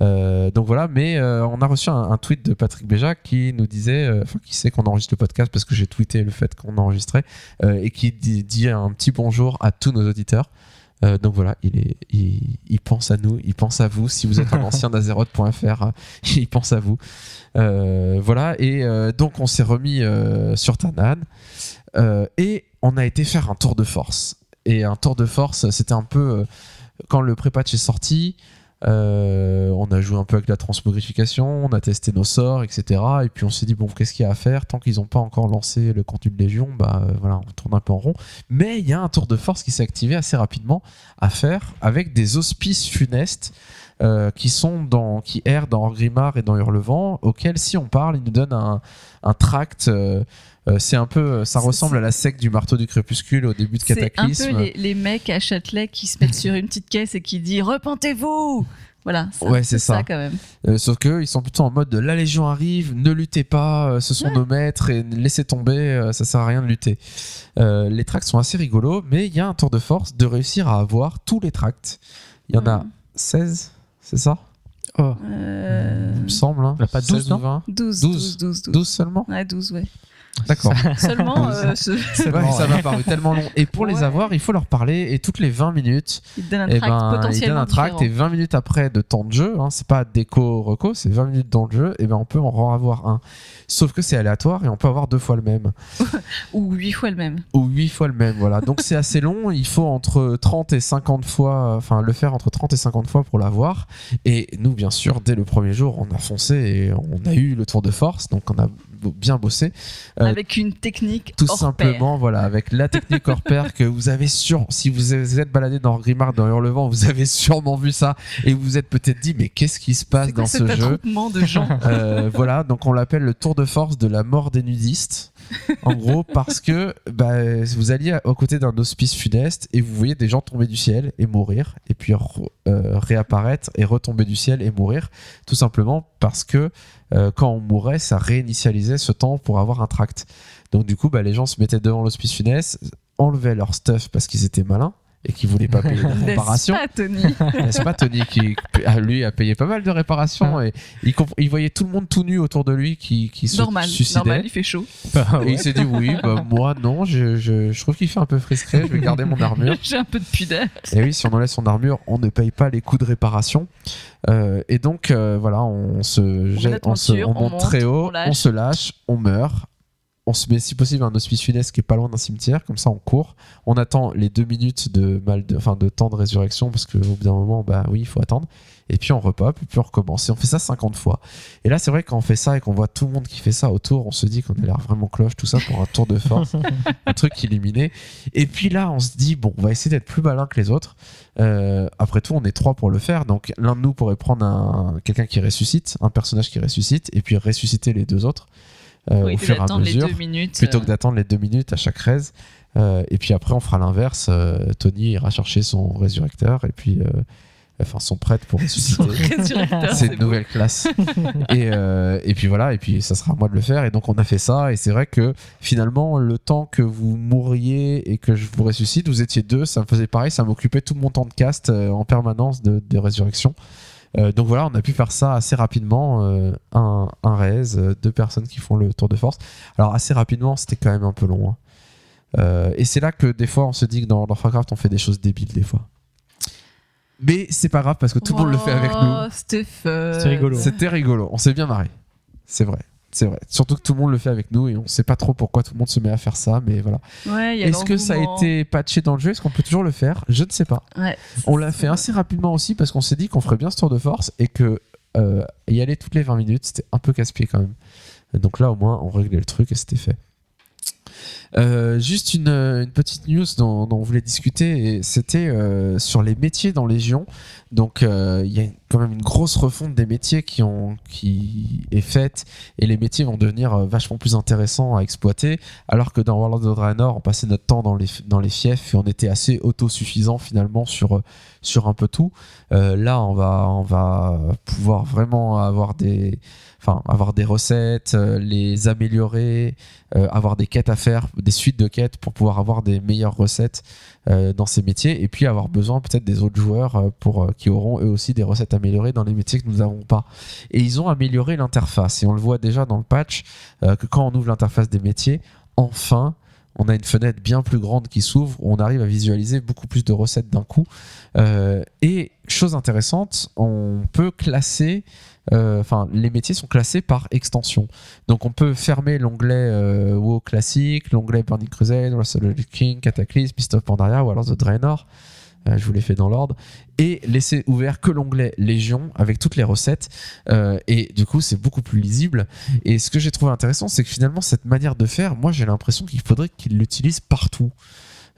Euh, donc voilà, mais euh, on a reçu un, un tweet de Patrick Béja qui nous disait, euh, enfin qui sait qu'on enregistre le podcast parce que j'ai tweeté le fait qu'on enregistrait et qui dit, dit un petit bonjour à tous nos auditeurs. Euh, donc voilà, il, est, il, il pense à nous, il pense à vous. Si vous êtes un ancien d'Azeroth.fr, il pense à vous. Euh, voilà, et euh, donc on s'est remis sur Tanan et on a été faire un tour de force. Et un tour de force, c'était un peu quand le pré-patch est sorti. Euh, on a joué un peu avec la transmogrification, on a testé nos sorts, etc. Et puis on s'est dit bon, qu'est-ce qu'il y a à faire? Tant qu'ils n'ont pas encore lancé le contenu de Légion, bah euh, voilà, on tourne un peu en rond. Mais il y a un tour de force qui s'est activé assez rapidement à faire avec des auspices funestes euh, qui sont dans, qui errent dans Grimard et dans Hurlevent, auxquels si on parle, ils nous donnent un, un tract. Euh, euh, c'est un peu, ça C'est- ressemble à la secte du marteau du crépuscule au début de C'est un Cataclysme. peu les, les mecs à Châtelet qui se mettent sur une petite caisse et qui disent Repentez-vous Voilà, ça, Ouais, c'est ça. ça. quand même. Euh, sauf que ils sont plutôt en mode de la Légion arrive, ne luttez pas, euh, ce sont nos maîtres et laissez tomber, euh, ça sert à rien de lutter. Euh, les tracts sont assez rigolos, mais il y a un tour de force de réussir à avoir tous les tracts. Il y en a Mm. 16, c'est ça? Oh. Euh, Il me semble. Hein. On a pas 12, 16 ou non? 20 12, 12. 12, 12, 12. 12 seulement? Ouais, 12, ouais. D'accord. Seulement, euh, ce- ça m'a paru tellement long. Et pour les Ouais. avoir, il faut leur parler. Et toutes les 20 minutes, il te donne un eh tract ben, ils donnent potentiellement un tract. différent. Et 20 minutes après de temps de jeu, hein, c'est pas déco reco, c'est 20 minutes dans le jeu, et ben on peut en avoir un. Sauf que c'est aléatoire et on peut avoir deux fois le même. Ou 8 fois le même. Ou 8 fois le même, voilà. Donc c'est assez long. Il faut entre 30 et 50 fois, enfin le faire entre 30 et 50 fois pour l'avoir. Et nous, bien sûr, dès le premier jour, on a foncé et on a eu le tour de force. Donc on a bien bossé. Euh, Avec une technique Tout hors simplement, voilà, avec la technique hors pair que vous avez sûr, si vous êtes baladé dans Grimard, dans Hurlevent, vous avez sûrement vu ça et vous vous êtes peut-être dit, mais qu'est-ce qui se passe dans ce jeu de gens Euh, Voilà, donc on l'appelle le tour de force de la mort des nudistes. En gros, parce que bah, vous alliez aux côtés d'un hospice funeste et vous voyez des gens tomber du ciel et mourir, et puis euh, réapparaître et retomber du ciel et mourir, tout simplement parce que euh, quand on mourait, ça réinitialisait ce temps pour avoir un tract. Donc du coup, bah, les gens se mettaient devant l'hospice funeste, enlevaient leur stuff parce qu'ils étaient malins et qu'ils voulaient pas payer de N'est-ce réparation. pas, Tony N'est-ce pas Tony qui ah, lui a payé pas mal de réparations et il, comp- il voyait tout le monde tout nu autour de lui qui, qui se Normal, suicidait. normal, il fait chaud. Et il s'est dit oui, bah, moi non, je, je, je trouve qu'il fait un peu frisqué, je vais garder mon armure. J'ai un peu de pudeur. Et oui, si on enlève son armure, on ne paye pas les coûts de réparation. Euh, et donc euh, voilà, on se jette, on, se, aventure, on on monte monte, très haut, on se lâche, on meurt. On se met si possible un hospice funeste qui est pas loin d'un cimetière, comme ça on court. On attend les deux minutes de mal, de, enfin de temps de résurrection parce qu'au bout d'un moment, bah oui, il faut attendre. Et puis on repop, et puis on recommence. Et on fait ça 50 fois. Et là, c'est vrai quand on fait ça et qu'on voit tout le monde qui fait ça autour, on se dit qu'on a l'air vraiment cloche, tout ça pour un tour de force, un truc illuminé. Et puis là, on se dit, bon, on va essayer d'être plus malin que les autres. Euh, après tout, on est trois pour le faire. Donc l'un de nous pourrait prendre un, quelqu'un qui ressuscite, un personnage qui ressuscite, et puis ressusciter les deux autres euh, oui, au fur et à les mesure deux minutes. plutôt euh, que d'attendre les deux minutes à chaque raise. Euh, et puis après, on fera l'inverse. Euh, Tony ira chercher son résurrecteur et puis, euh, enfin, son prêtre pour ressusciter. c'est une beau. nouvelle classe. et, euh, et puis voilà, et puis ça sera à moi de le faire. Et donc on a fait ça. Et c'est vrai que finalement, le temps que vous mourriez et que je vous ressuscite, vous étiez deux, ça me faisait pareil, ça m'occupait tout mon temps de cast euh, en permanence de, de résurrection. Euh, donc voilà, on a pu faire ça assez rapidement, euh, un, un raise, euh, deux personnes qui font le tour de force. Alors assez rapidement, c'était quand même un peu long. hein. Euh, et c'est là que des fois, on se dit que dans World of Warcraft, on fait des choses débiles des fois. Mais c'est pas grave parce que tout le monde le fait avec nous. Oh, C'était rigolo. C'était rigolo, on s'est bien marré. C'est vrai, c'est vrai. Surtout que tout le monde le fait avec nous et on sait pas trop pourquoi tout le monde se met à faire ça, mais voilà. Ouais, Est-ce que ça a été patché dans le jeu? Est-ce qu'on peut toujours le faire? Je ne sais pas. Ouais. On l'a fait assez rapidement aussi parce qu'on s'est dit qu'on ferait bien ce tour de force et que euh, y aller toutes les 20 minutes, c'était un peu casse-pied quand même. Donc là, au moins, on réglait le truc et c'était fait. Euh, juste une, une petite news dont, on voulait discuter, c'était euh, sur les métiers dans Légion. Donc euh, il y a quand même une grosse refonte des métiers qui, est faite, et les métiers vont devenir euh, vachement plus intéressants à exploiter, alors que dans World of Draenor, on passait notre temps dans les, fiefs et on était assez autosuffisant finalement sur, euh, un peu tout. Euh, là, on va pouvoir vraiment avoir des, enfin, avoir des recettes, euh, les améliorer, euh, avoir des quêtes à faire, des suites de quêtes pour pouvoir avoir des meilleures recettes euh, dans ces métiers, et puis avoir besoin peut-être des autres joueurs qui auront eux aussi des recettes améliorées dans les métiers que nous n'avons pas. Et ils ont amélioré l'interface, et on le voit déjà dans le patch que quand on ouvre l'interface des métiers, enfin on a une fenêtre bien plus grande qui s'ouvre où on arrive à visualiser beaucoup plus de recettes d'un coup. Et chose intéressante, on peut classer, enfin les métiers sont classés par extension. Donc on peut fermer l'onglet euh, WoW classique, l'onglet Burning Crusade, the King, Cataclysm, Beast of Pandaria ou alors The Draenor. Euh, je vous les fais dans l'ordre. Et laisser ouvert que l'onglet Légion avec toutes les recettes. Euh, et du coup c'est beaucoup plus lisible. Et ce que j'ai trouvé intéressant c'est que finalement cette manière de faire moi j'ai l'impression qu'il faudrait qu'ils l'utilisent partout.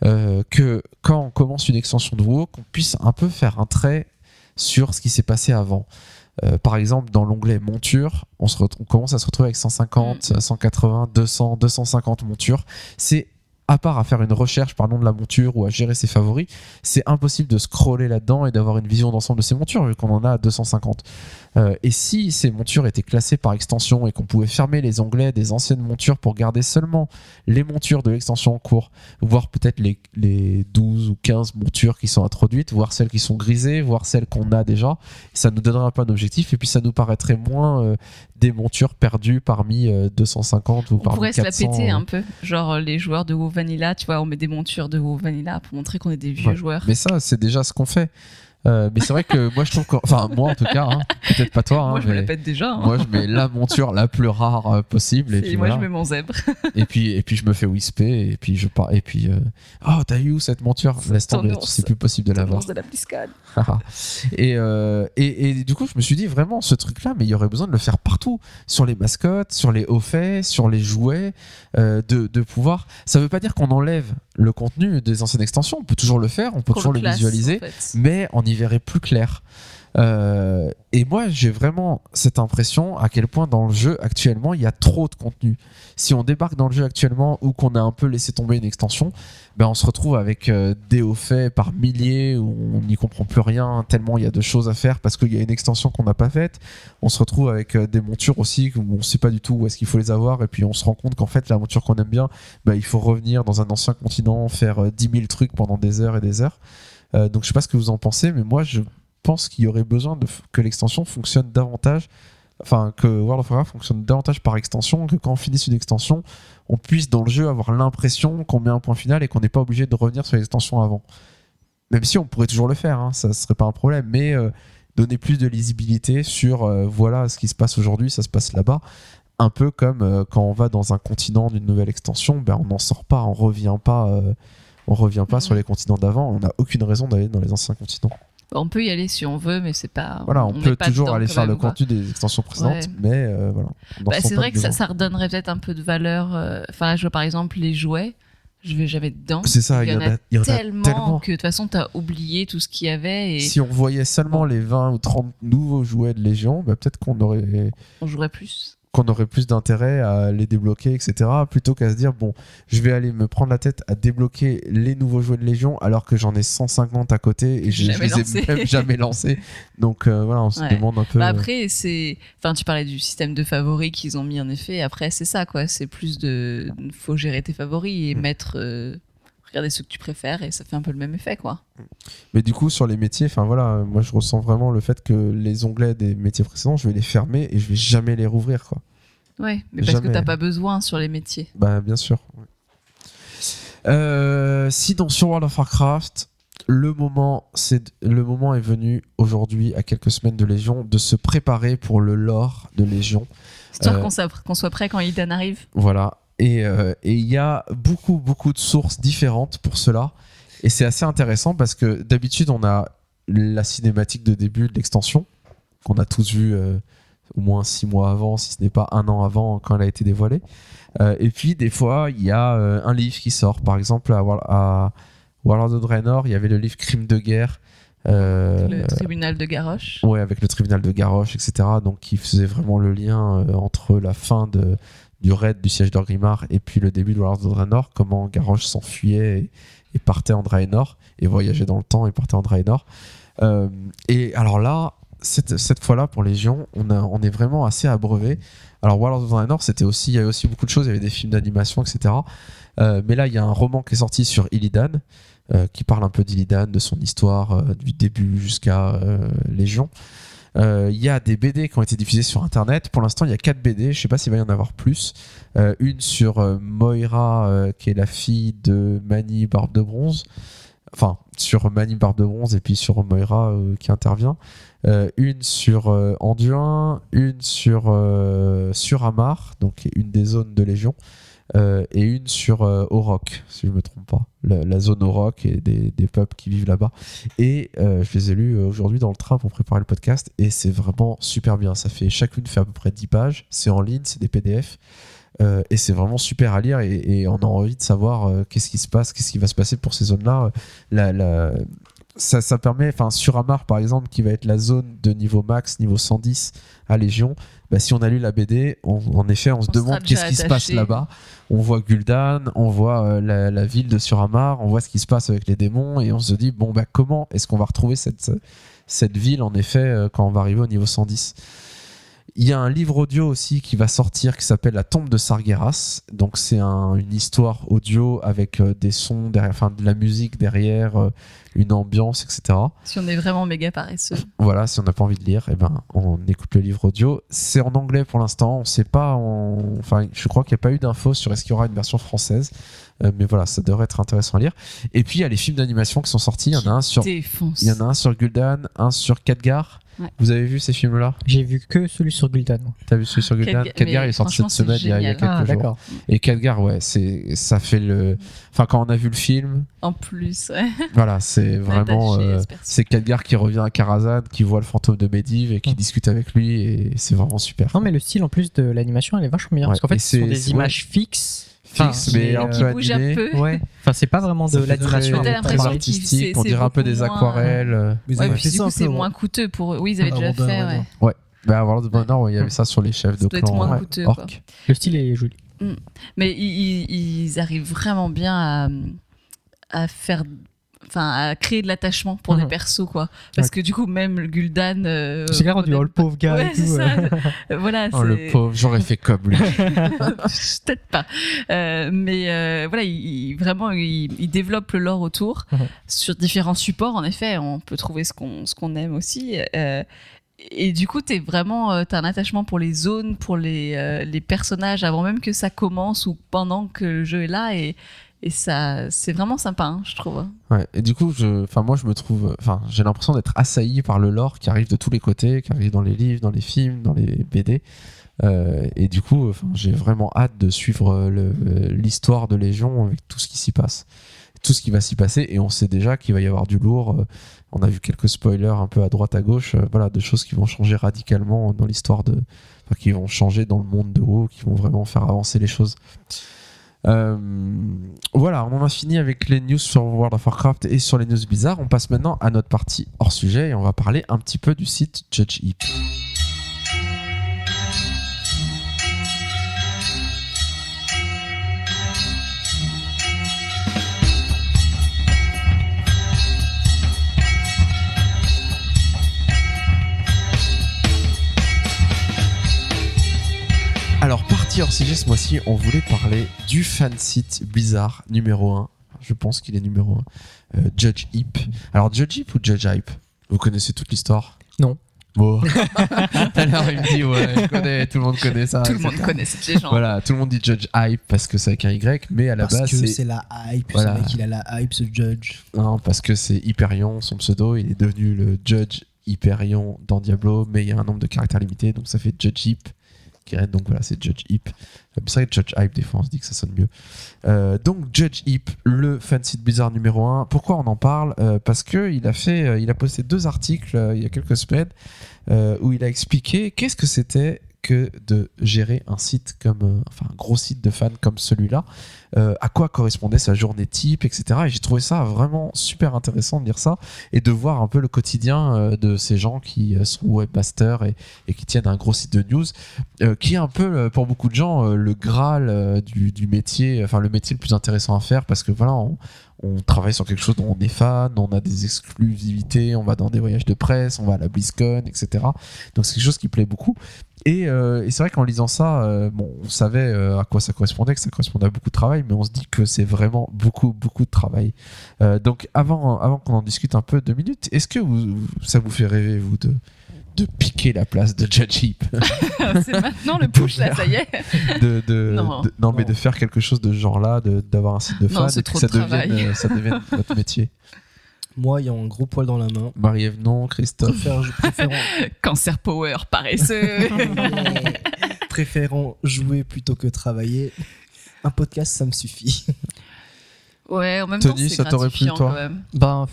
Euh, que quand on commence une extension de WoW qu'on puisse un peu faire un trait sur ce qui s'est passé avant Euh, par exemple, dans l'onglet monture, on, se ret- on commence à se retrouver avec 150, 180, 200, 250 montures. C'est à part à faire une recherche par nom de la monture ou à gérer ses favoris, c'est impossible de scroller là-dedans et d'avoir une vision d'ensemble de ces montures vu qu'on en a 250. Euh, et si ces montures étaient classées par extension et qu'on pouvait fermer les onglets des anciennes montures pour garder seulement les montures de l'extension en cours, voir peut-être les, les 12 ou 15 montures qui sont introduites, voir celles qui sont grisées, voir celles qu'on a déjà, ça nous donnerait un peu un objectif et puis ça nous paraîtrait moins euh, des montures perdues parmi euh, 250 ou On parmi pourrait se la 400, péter euh, un peu. Genre les joueurs de WoW Vanilla, tu vois, on met des montures de WoW Vanilla pour montrer qu'on est des vieux Ouais. joueurs. Mais ça, c'est déjà ce qu'on fait. Euh, mais c'est vrai que moi, je trouve que. Enfin, moi en tout cas, hein, peut-être pas toi. hein, moi, je me mais la pète déjà. hein. moi, je mets la monture la plus rare euh, possible. Et Et puis, moi, voilà. je mets mon zèbre. et, puis, et puis, je me fais whisper. Et puis, je pars. Et puis, euh, oh, t'as eu où cette monture? Laisse tomber, c'est plus possible de l'avoir. de la BlizzCon. et, euh, et, et du coup, je me suis dit vraiment, ce truc-là, mais il y aurait besoin de le faire partout. Sur les mascottes, sur les hauts faits, sur les jouets, de, de pouvoir. Ça veut pas dire qu'on enlève le contenu des anciennes extensions. On peut toujours le faire, on peut toujours le classe, visualiser en fait. mais on y verrait plus clair. Euh, et moi, j'ai vraiment cette impression à quel point dans le jeu actuellement, il y a trop de contenu. Si on débarque dans le jeu actuellement ou qu'on a un peu laissé tomber une extension, ben on se retrouve avec euh, des hauts faits par milliers où on n'y comprend plus rien tellement il y a de choses à faire parce qu'il y a une extension qu'on n'a pas faite. On se retrouve avec euh, des montures aussi où on sait pas du tout où est-ce qu'il faut les avoir et puis on se rend compte qu'en fait la monture qu'on aime bien, ben, il faut revenir dans un ancien continent, faire euh, 10 000 trucs pendant des heures et des heures. Donc je sais pas ce que vous en pensez, mais moi je pense qu'il y aurait besoin de que l'extension fonctionne davantage, enfin que World of Warcraft fonctionne davantage par extension, que quand on finisse une extension, on puisse dans le jeu avoir l'impression qu'on met un point final et qu'on n'est pas obligé de revenir sur l'extension avant. Même si on pourrait toujours le faire, hein, ça serait pas un problème, mais euh, donner plus de lisibilité sur euh, voilà ce qui se passe aujourd'hui, ça se passe là-bas. Un peu comme euh, quand on va dans un continent d'une nouvelle extension, ben on n'en sort pas, on revient pas, on revient pas Mhm. sur les continents d'avant. On n'a aucune raison d'aller dans les anciens continents. On peut y aller si on veut, mais c'est pas. Voilà, on, peut toujours dedans aller faire même, le quoi. contenu des extensions précédentes, Ouais. mais euh, voilà. Bah, c'est vrai que ça, redonnerait peut-être un peu de valeur. euh, Enfin, là, je vois par exemple les jouets. Je vais jamais dedans. C'est ça, il y en a il y en a tellement, tellement. que de toute façon, t'as oublié tout ce qu'il y avait et Si on voyait seulement les 20 ou 30 nouveaux jouets de Légion, bah, peut-être qu'on aurait, on jouerait plus. Qu'on aurait plus d'intérêt à les débloquer, etc. Plutôt qu'à se dire, bon, je vais aller me prendre la tête à débloquer les nouveaux jouets de Légion alors que j'en ai 150 à côté et je, je les ai même jamais lancés. Donc euh, voilà, on se Ouais. demande un peu. Bah après, c'est. Enfin, tu parlais du système de favoris qu'ils ont mis en effet. Après, c'est ça, quoi. C'est plus de. Faut gérer tes favoris et Mm. mettre. euh, regarder ceux que tu préfères et ça fait un peu le même effet, quoi. Mais du coup, sur les métiers, enfin voilà, moi je ressens vraiment le fait que les onglets des métiers précédents, je vais les fermer et je vais jamais les rouvrir, quoi. Ouais, mais parce que Jamais. t'as pas besoin sur les métiers. Bah, bien sûr. ouais. Euh, sinon, sur World of Warcraft, le moment, c'est le moment est venu aujourd'hui, à quelques semaines de Légion, de se préparer pour le lore de Légion. Histoire Euh, qu'on soit, qu'on soit prêt quand Illidan arrive. Voilà. Et euh, et il y a beaucoup, beaucoup de sources différentes pour cela. Et c'est assez intéressant parce que d'habitude, on a la cinématique de début de l'extension, qu'on a tous vu euh, au moins six mois avant, si ce n'est pas un an avant quand elle a été dévoilée. Euh, et puis, des fois, il y a euh, un livre qui sort. Par exemple, à, à Warlord of Draenor, il y avait le livre Crime de guerre. Le tribunal de Garrosh. Ouais, avec le tribunal de Garrosh, etc. Donc, qui faisait vraiment le lien entre la fin de, du raid du siège d'Orgrimmar et puis le début de Warlords of Draenor, comment Garrosh s'enfuyait et, partait en Draenor, et voyageait dans le temps et partait en Draenor. Euh, et alors là, cette, fois-là, pour Légion, on, on est vraiment assez abreuvé. Alors, Warlords of Draenor, c'était aussi, il y avait aussi beaucoup de choses, il y avait des films d'animation, etc. Euh, mais là, il y a un roman qui est sorti sur Illidan, euh, qui parle un peu d'Illidan, de son histoire, du début jusqu'à euh, Euh, Il y a des BD qui ont été diffusés sur Internet. Pour l'instant, il y a 4 BD. Je sais pas s'il va y en avoir plus. Euh, une sur euh, Moira, qui est la fille de Mani Barbe de Bronze. Enfin, sur Mani Barbe de Bronze et puis sur Moira qui intervient. Une sur Anduin, une sur euh, sur Amar, donc une des zones de Légion, euh, et une sur euh, Orok, si je me trompe pas, la, zone Orok et des, peuples qui vivent là-bas. Et euh, je les ai lus euh, aujourd'hui dans le train pour préparer le podcast, et c'est vraiment super bien. Ça fait chacune fait à peu près 10 pages, c'est en ligne, c'est des PDF. et c'est vraiment super à lire et, on a envie de savoir qu'est-ce qui se passe, qu'est-ce qui va se passer pour ces zones-là. Ça permet, enfin sur Amar par exemple, qui va être la zone de niveau max, niveau 110 à Légion, bah, si on a lu la BD, on- en effet, on se On demande qu'est-ce qui se passe là-bas. On voit Gul'dan, on voit euh, la, la ville de Suramar, on voit ce qui se passe avec les démons et on se dit bon bah comment est-ce qu'on va retrouver cette cette ville en effet euh, quand on va arriver au niveau 110. Il y a un livre audio aussi qui va sortir qui s'appelle La tombe de Sargeras. Donc c'est un- une histoire audio avec euh, des sons derrière, enfin de la musique derrière, euh, une ambiance, etc. Si on est vraiment méga paresseux. Voilà, si on n'a pas envie de lire, eh ben, on écoute le livre audio. C'est en anglais pour l'instant. On sait pas. on- Enfin, je crois qu'il n'y a pas eu d'infos sur est-ce qu'il y aura une version française. Euh, mais voilà, ça devrait être intéressant à lire. Et puis il y a les films d'animation qui sont sortis. Il y en a un sur, il y en a un sur Gul'dan, un sur Khadgar. Ouais. Vous avez vu ces films-là? J'ai vu que celui sur Gul'dan. T'as vu celui sur Gul'dan? Khadgar- il est sorti cette semaine. Il y a, il y a génial. quelques Ah, jours. Et Khadgar, ouais, c'est ça fait le. Enfin, quand on a vu le film, En plus, ouais. voilà, c'est vraiment. Euh, c'est Khadgar qui revient à Karazhan, qui voit le fantôme de Medivh et qui discute avec lui et c'est vraiment super. Non, mais le style en plus de l'animation, elle est vachement bien. Ouais, Parce qu'en fait, ce sont c'est- des c'est- images fixes. Fixe, Enfin, mais un peu bouge animé. un peu. Ouais. Enfin, c'est pas vraiment de l'animation. artistique, on dirait un peu des aquarelles. euh. Mais c'est moins coûteux pour eux. Oui, ils avaient déjà Avant fait, ouais. Bah, World of Honor, ouais, il y avait ça sur les chefs Ça de clan moins ouais, coûteux, orc. quoi. Le style est joli. Mais ils, ils- ils arrivent vraiment bien à, à faire. Enfin, à créer de l'attachement pour des Mhm. persos, quoi. Parce Ouais. que du coup, même Gul'dan. euh, C'est clair, on dit, oh, le pauvre gars Ouais, et tout. ça. euh. voilà, Oh, le pauvre, j'aurais fait comme lui. Peut-être pas. Euh, mais euh, voilà, il, il- vraiment, il, il développe le lore autour Mhm. sur différents supports. En effet, on peut trouver ce qu'on ce qu'on aime aussi. Euh, et du coup, t'es vraiment, t'as un attachement pour les zones, pour les, euh, les personnages avant même que ça commence ou pendant que le jeu est là. Et, et ça, c'est vraiment sympa, hein, je trouve. Ouais, et du coup, je, enfin, moi, je me trouve, enfin, j'ai l'impression d'être assailli par le lore qui arrive de tous les côtés, qui arrive dans les livres, dans les films, dans les BD. Euh, et du coup, j'ai vraiment hâte de suivre euh, l'histoire de Légion avec tout ce qui s'y passe, tout ce qui va s'y passer. Et on sait déjà qu'il va y avoir du lourd. Euh, On a vu quelques spoilers un peu à droite à gauche, voilà, de choses qui vont changer radicalement dans l'histoire de, enfin, qui vont changer dans le monde de haut, qui vont vraiment faire avancer les choses. Euh, voilà, on en a fini avec les news sur World of Warcraft et sur les news bizarres. On passe maintenant à notre partie hors sujet et on va parler un petit peu du site Judge Heap. Partie hors sujet ce mois-ci, on voulait parler du fan site Blizzard numéro 1. Je pense qu'il est numéro 1. Judge Heap. Alors, Judge Heap ou Judge Hype? Vous connaissez toute l'histoire? Non. Bon. Alors, il me dit, ouais, je connais, tout le monde connaît ça. Tout le monde connaît cette légende. Voilà, tout le monde dit Judge Hype parce que c'est avec un Y, mais à la Parce base, que c'est. c'est la hype. Voilà. Ce mec, il a la hype, ce judge. Non, parce que c'est Hyperion, son pseudo, il est devenu le Judge Hyperion dans Diablo, mais il y a un nombre de caractères limité, donc ça fait Judge Hype. Donc voilà, c'est Judge Heap. Euh, C'est vrai que Judge Hype, des fois, on se dit que ça sonne mieux. Euh, donc Judge Heap, le fancy de Blizzard numéro 1. Pourquoi on en parle? Euh, Parce que il a fait, il a posté deux articles il y a quelques semaines où il a expliqué qu'est-ce que c'était que de gérer un site comme, euh, enfin un gros site de fans comme celui-là, euh, à quoi correspondait sa journée type, etc. Et j'ai trouvé ça vraiment super intéressant de lire ça et de voir un peu le quotidien euh, de ces gens qui sont webmasters et, et qui tiennent un gros site de news, qui est un peu pour beaucoup de gens le graal du, du métier, enfin le métier le plus intéressant à faire parce que voilà, on, on travaille sur quelque chose dont on est fan, on a des exclusivités, on va dans des voyages de presse, on va à la BlizzCon, etc. Donc c'est quelque chose qui plaît beaucoup. Et, euh, et c'est vrai qu'en lisant ça, euh, bon, on savait euh, à quoi ça correspondait, que ça correspondait à beaucoup de travail, mais on se dit que c'est vraiment beaucoup, beaucoup de travail. Donc avant, avant qu'on en discute un peu deux minutes, est-ce que ça vous fait rêver, vous, de, de piquer la place de Judge Heap c'est maintenant le push là, ça y est. de, de- Non. de- non, mais Non. de faire quelque chose de ce genre-là, de- d'avoir un site de fans et que ça de devienne, euh, ça devienne votre métier. Moi, ayant un gros poil dans la main, Marie-Ève, non, Christophe. préfère, je préfère, Cancer power, paresseux. préférant jouer plutôt que travailler. Un podcast, ça me suffit. ouais, en même Tony, temps, c'est ça t'aurait plu, gratifiant, toi quand même. Ben,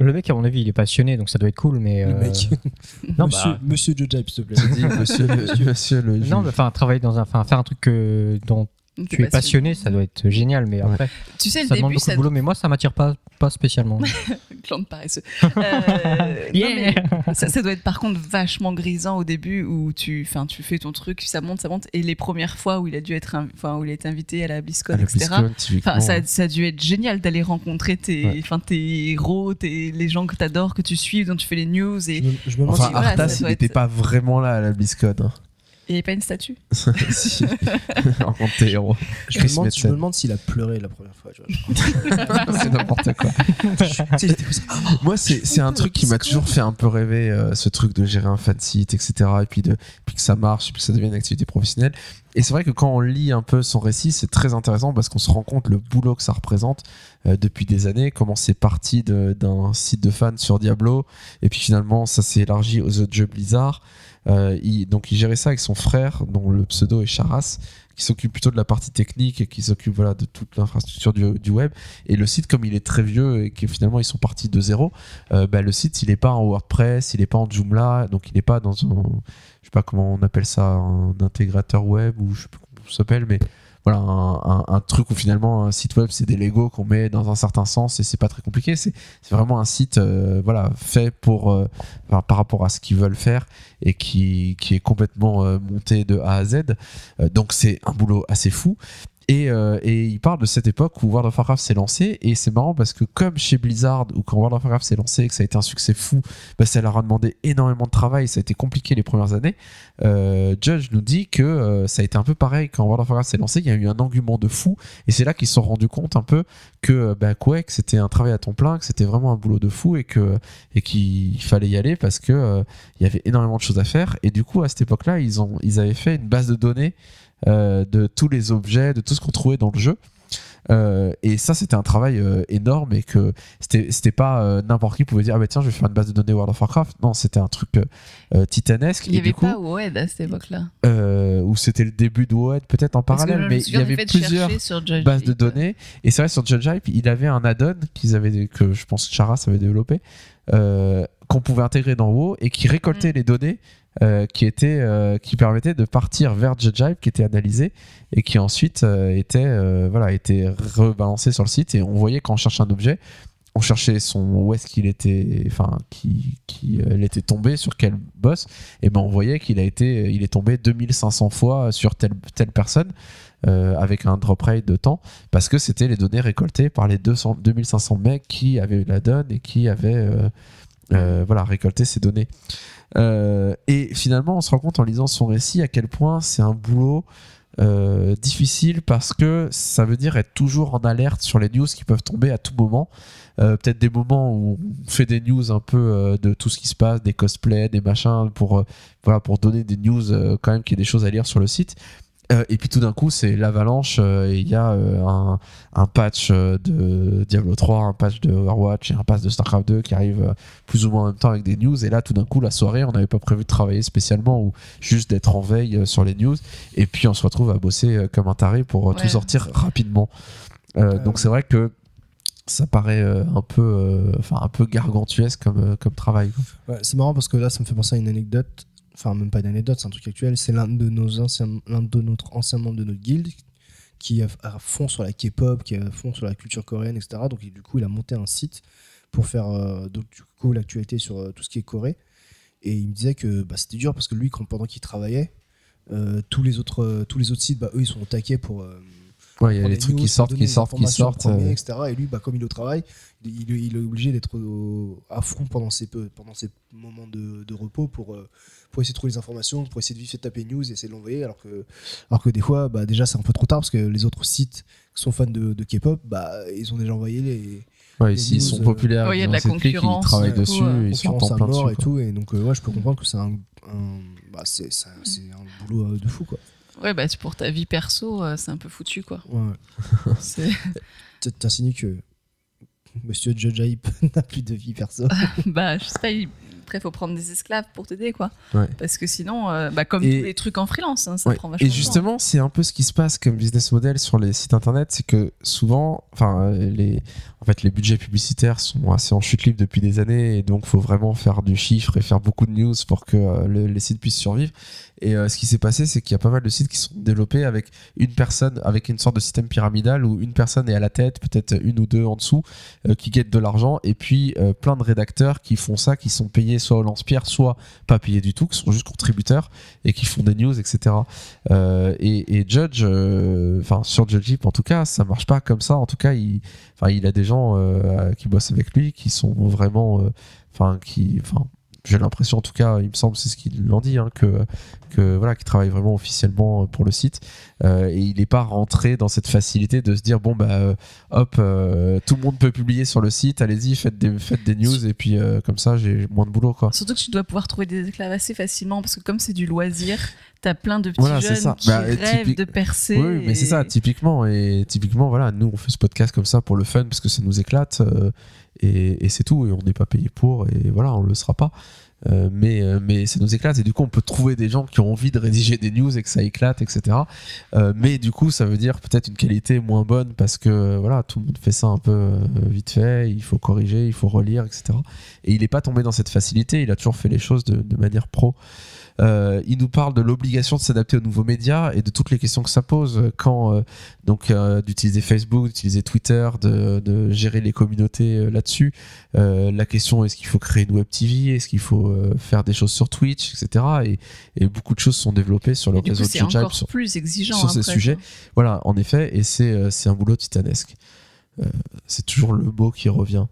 le mec, à mon avis, il est passionné, donc ça doit être cool, mais. Le euh, mec. Non, monsieur, bah, monsieur Hype, s'il te plaît. Monsieur, monsieur le non, mais enfin, travailler dans un. Enfin, faire un truc que, dont tu es passionné, ça doit être génial, mais Ouais. après, Tu sais, le ça demande début, beaucoup ça de boulot, mais moi, ça m'attire pas, pas spécialement. clan de paresseux. Euh, non, mais ça, ça doit être par contre vachement grisant au début où tu, enfin, tu fais ton truc, ça monte, ça monte, et les premières fois où il a dû être, enfin, où il a été invité à la BlizzCon, À la etc. Enfin, ça, ça a dû être génial d'aller rencontrer tes, Ouais. tes héros, tes, les gens que t'adores, que tu suis, dont tu fais les news, Je et me, je me demande Enfin, si- voilà, Arthas, il n'était être- pas vraiment là à la BlizzCon. hein. Il n'y avait pas une statue. si. Rencontre tes héros. je me demande, je me demande s'il a pleuré la première fois. c'est n'importe quoi. Ça. Moi, c'est c'est un truc qui m'a toujours fait un peu rêver, euh, ce truc de gérer un fan site, etc. Et puis, de, puis que ça marche, et puis que ça devienne une activité professionnelle. Et c'est vrai que quand on lit un peu son récit, c'est très intéressant parce qu'on se rend compte le boulot que ça représente euh, depuis des années, comment c'est parti d'un site de fans sur Diablo, et puis finalement, ça s'est élargi aux autres jeux Blizzard. Euh, donc, il gérait ça avec son frère, dont le pseudo est Charas, qui s'occupe plutôt de la partie technique et qui s'occupe voilà, de toute l'infrastructure du, web. Et le site, comme il est très vieux et que finalement ils sont partis de zéro, euh, bah, le site il est pas en WordPress, il est pas en Joomla, donc il est pas dans un, je sais pas comment on appelle ça, un intégrateur web ou je sais pas comment ça s'appelle, mais voilà un, un- truc où finalement un site web c'est des Lego qu'on met dans un certain sens et c'est pas très compliqué. C'est vraiment un site euh, voilà fait pour euh, par rapport à ce qu'ils veulent faire et qui, qui est complètement euh, monté de A à Z. Donc c'est un boulot assez fou. Et, euh, et il parle de cette époque où World of Warcraft s'est lancé et c'est marrant parce que comme chez Blizzard où quand World of Warcraft s'est lancé et que ça a été un succès fou bah, ça leur a demandé énormément de travail ça a été compliqué les premières années euh, Judge nous dit que euh, ça a été un peu pareil quand World of Warcraft s'est lancé il y a eu un engouement de fou et c'est là qu'ils se sont rendus compte un peu que euh, bah, que c'était un travail à temps plein que c'était vraiment un boulot de fou et que et qu'il fallait y aller parce que euh, il y avait énormément de choses à faire et du coup à cette époque là ils ont ils avaient fait une base de données de tous les objets, de tout ce qu'on trouvait dans le jeu. Euh, et ça, c'était un travail euh, énorme et que c'était pas euh, n'importe qui pouvait dire ah bah tiens je vais faire une base de données World of Warcraft. Non, c'était un truc euh, euh, titanesque. Il n'y avait du coup, pas WOED à cette époque-là. euh, où c'était le début de WoD peut-être en Parce parallèle, mais il y avait plusieurs bases de données. Et c'est vrai sur Judge Hype, il avait un add-on qu'ils avaient que je pense Charas avait développé euh, qu'on pouvait intégrer dans WoW et qui récoltait Mm. les données euh, qui étaient euh, qui permettaient de partir vers Hype qui était analysé et qui ensuite euh, était voilà était rebalancé sur le site et on voyait quand on cherchait un objet on cherchait son où est-ce qu'il était enfin qui qui il était tombé sur quel boss et ben on voyait qu'il a été il est tombé 2500 fois sur telle telle personne avec un drop rate de temps parce que c'était les données récoltées par les 200, 2500 mecs qui avaient eu la donne et qui avaient voilà, récolté ces données. Euh, et finalement, on se rend compte en lisant son récit à quel point c'est un boulot euh, difficile parce que ça veut dire être toujours en alerte sur les news qui peuvent tomber à tout moment. Euh, Peut-être des moments où on fait des news un peu de tout ce qui se passe, des cosplays, des machins, pour, voilà, pour donner des news quand même qu'il y ait des choses à lire sur le site. Euh, et puis tout d'un coup, c'est l'avalanche. euh, et Il y a euh, un, un patch euh, de Diablo 3, un patch de Overwatch et un patch de StarCraft 2 qui arrive euh, plus ou moins en même temps avec des news. Et là, tout d'un coup, la soirée, on n'avait pas prévu de travailler spécialement ou juste d'être en veille euh, sur les news. Et puis, on se retrouve à bosser euh, comme un taré pour euh, tout sortir rapidement. Euh, Euh, donc, c'est vrai que ça paraît euh, un peu, euh, enfin un peu gargantuesque comme, euh, comme travail. Ouais, c'est marrant parce que là, ça me fait penser à une anecdote. Enfin, même pas une anecdote, c'est un truc actuel. C'est l'un de nos anciens, l'un de notre ancien membre de notre guilde qui est à fond sur la K-pop, qui est à fond sur la culture coréenne, etc. Donc, du coup, il a monté un site pour faire euh, donc, du coup l'actualité sur euh, tout ce qui est Corée. Et il me disait que bah, c'était dur parce que lui, pendant qu'il travaillait, euh, tous les autres, tous les autres sites, bah, eux, ils sont au pour. Euh, Ouais, il y a les trucs qui sortent, qui sortent, qui sortent. euh, etc. Et lui, bah, comme il est au travail, il, il- il est obligé d'être à fond pendant ses, peu- pendant ses moments de, de repos pour, euh, pour essayer de trouver les informations, pour essayer de vite fait taper news et essayer de l'envoyer. Alors que, alors que des fois, bah, déjà, c'est un peu trop tard parce que les autres sites qui sont fans de, de K-pop, bah, ils ont déjà envoyé les Ouais, les s'ils news, sont euh, populaires, Ouais, il y a ils de la cette clique, ils concurrence, travaillent coup, dessus, euh, ils sont en concurrence plein mort dessus. et tout. Et donc, euh, ouais, je peux comprendre que c'est un, un- bah, c'est, c'est un- boulot euh, de fou, quoi. Ouais, bah c'est pour ta vie perso, euh, c'est un peu foutu quoi. Ouais, ouais. C'est- T- T'insinues que Monsieur Judge Hype n'a plus de vie perso. bah, je sais pas, il... après, faut prendre des esclaves pour t'aider quoi. Ouais. Parce que sinon, euh, bah, comme Et- tous les trucs en freelance, hein, ça Ouais. prend vachement Et de temps. justement, c'est un peu ce qui se passe comme business model sur les sites internet, c'est que souvent, enfin, euh, les, en fait, les budgets publicitaires sont assez en chute libre depuis des années, et donc faut vraiment faire du chiffre et faire beaucoup de news pour que euh, le- les sites puissent survivre. Et euh, ce qui s'est passé, c'est qu'il y a pas mal de sites qui sont développés avec une personne, avec une sorte de système pyramidal où une personne est à la tête, peut-être une ou deux en dessous, qui guettent de l'argent, et puis plein de rédacteurs qui font ça, qui sont payés soit au lance-pierre, soit pas payés du tout, qui sont juste contributeurs et qui font des news, etc. Euh, et, Judge, euh, enfin sur Judge Jeep en tout cas, ça marche pas comme ça. En tout cas, il, il a des gens euh, qui bossent avec lui qui sont vraiment, qui, j'ai l'impression en tout cas, il me semble c'est ce qu'ils l'ont dit, hein, que que voilà, qui travaille vraiment officiellement pour le site Euh, et il n'est pas rentré dans cette facilité de se dire bon bah euh, hop, euh, tout le monde peut publier sur le site, allez-y faites des faites des news et puis euh, comme ça j'ai moins de boulot quoi. Surtout que tu dois pouvoir trouver des esclaves assez facilement parce que comme c'est du loisir, t'as plein de petits Voilà, jeunes ça. qui Bah, rêvent typique- de percer. Oui, mais c'est ça, typiquement. Et typiquement, voilà, nous, on fait ce podcast comme ça pour le fun, parce que ça nous éclate. Et c'est tout. Et on n'est pas payé pour. Et voilà, on le sera pas. Euh, mais, euh, mais ça nous éclate. Et du coup, on peut trouver des gens qui ont envie de rédiger des news et que ça éclate, etc. Euh, mais du coup, ça veut dire peut-être une qualité moins bonne parce que voilà, tout le monde fait ça un peu vite fait. Il faut corriger, il faut relire, etc. Et il n'est pas tombé dans cette facilité. Il a toujours fait les choses de manière pro. Euh, il nous parle de l'obligation de s'adapter aux nouveaux médias et de toutes les questions que ça pose quand euh, donc euh, d'utiliser Facebook, d'utiliser Twitter, de, de gérer les communautés euh, là-dessus. Euh, la question est-ce qu'il faut créer une web TV, est-ce qu'il faut euh, faire des choses sur Twitch, etc. Et, et beaucoup de choses sont développées sur le réseau de c'est encore sur- plus exigeant. sur ces après, sujets. Voilà, en effet, et c'est euh, c'est un boulot titanesque. Euh, c'est toujours le mot qui revient.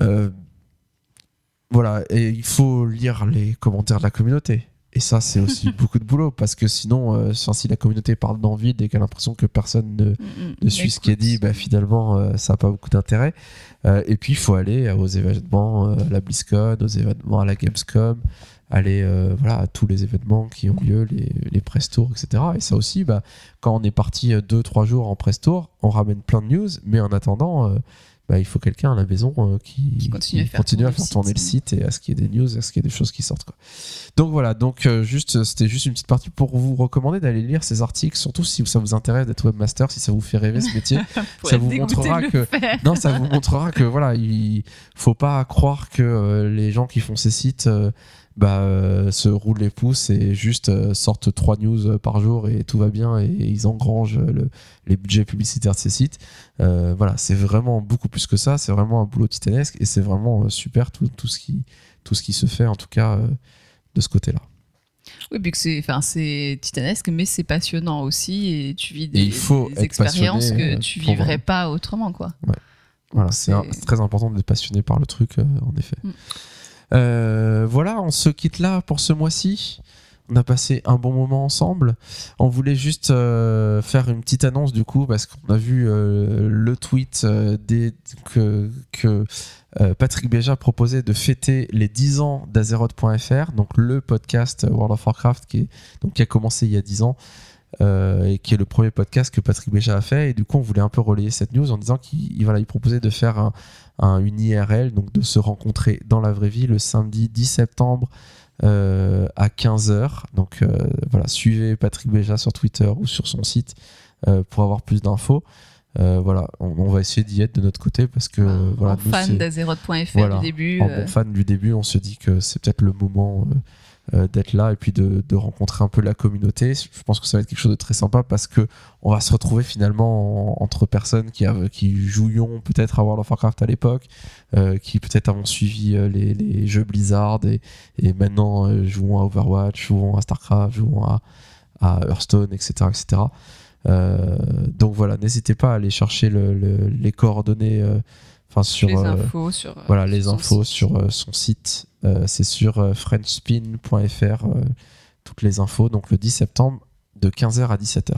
Euh, voilà, et il faut lire les commentaires de la communauté. Et ça, c'est aussi beaucoup de boulot, parce que sinon, euh, si la communauté parle dans le vide et qu'elle a l'impression que personne ne, Mm, mm. ne suit ce qui est dit, bah, finalement, euh, ça n'a pas beaucoup d'intérêt. Euh, et puis, il faut aller aux événements, à la BlizzCon, aux événements à la Gamescom, aller voilà, à tous les événements qui ont lieu, les, les press tours, etc. Et ça aussi, bah, quand on est parti 2-3 jours en press tour, on ramène plein de news, mais en attendant, bah, il faut quelqu'un à la maison euh, qui, Qui continue à faire continue à tourner le faire tourner le site. et à ce qu'il y ait des news, à ce qu'il y ait des choses qui sortent. Quoi. Donc voilà, donc euh, juste, c'était juste une petite partie pour vous recommander d'aller lire ces articles, surtout si ça vous intéresse d'être webmaster, si ça vous fait rêver ce métier. ça vous montrera que- non, ça vous montrera que voilà, il faut pas croire que euh, les gens qui font ces sites euh, bah, euh, se roulent les pouces et juste euh, sortent trois news euh, par jour et tout va bien et, ils engrangent le- les budgets publicitaires de ces sites. Euh, voilà, c'est vraiment beaucoup plus que ça. C'est vraiment un boulot titanesque et c'est vraiment super tout, tout ce qui tout ce qui se fait en tout cas de ce côté-là. Oui, puis que c'est, enfin, c'est titanesque, mais c'est passionnant aussi, et tu vis des, il faut des expériences que tu vivrais pas autrement, quoi. Voilà, c'est très important d'être passionné par le truc, en effet. Mm. Euh, voilà, on se quitte là pour ce mois-ci. on a passé un bon moment ensemble. On voulait juste euh, faire une petite annonce du coup parce qu'on a vu euh, le tweet que, Patrick Béja proposait de fêter les 10 ans d'Azeroth.fr, donc le podcast World of Warcraft qui, a commencé il y a 10 ans. et qui est le premier podcast que Patrick Béja a fait et du coup on voulait un peu relayer cette news en disant qu'il il- voilà, il proposait de faire un, un- une IRL donc de se rencontrer dans la vraie vie le samedi 10 septembre euh, à 15h. Donc euh, voilà, suivez Patrick Béja sur Twitter ou sur son site euh, pour avoir plus d'infos. Voilà, on, on va essayer d'y être de notre côté parce que euh, voilà, en nous, fan d'Azeroth.fr Voilà. du début. en bon fan du début, on se dit que c'est peut-être le moment d'être là et puis de, de rencontrer un peu la communauté. Je pense que ça va être quelque chose de très sympa parce que on va se retrouver finalement en- entre personnes qui, jouions peut-être à World of Warcraft à l'époque, euh, qui peut-être avons suivi euh, les, les jeux Blizzard et, et maintenant euh, jouons à Overwatch, jouons à Starcraft, jouons à, à Hearthstone, etc. etc. Euh, donc voilà, n'hésitez pas à aller chercher le- le- les coordonnées euh, enfin sur les euh, infos sur. euh, voilà les infos site. sur euh, son site. Euh, c'est sur euh, frenchspin.fr, euh, toutes les infos, donc le 10 septembre de 15h à 17h.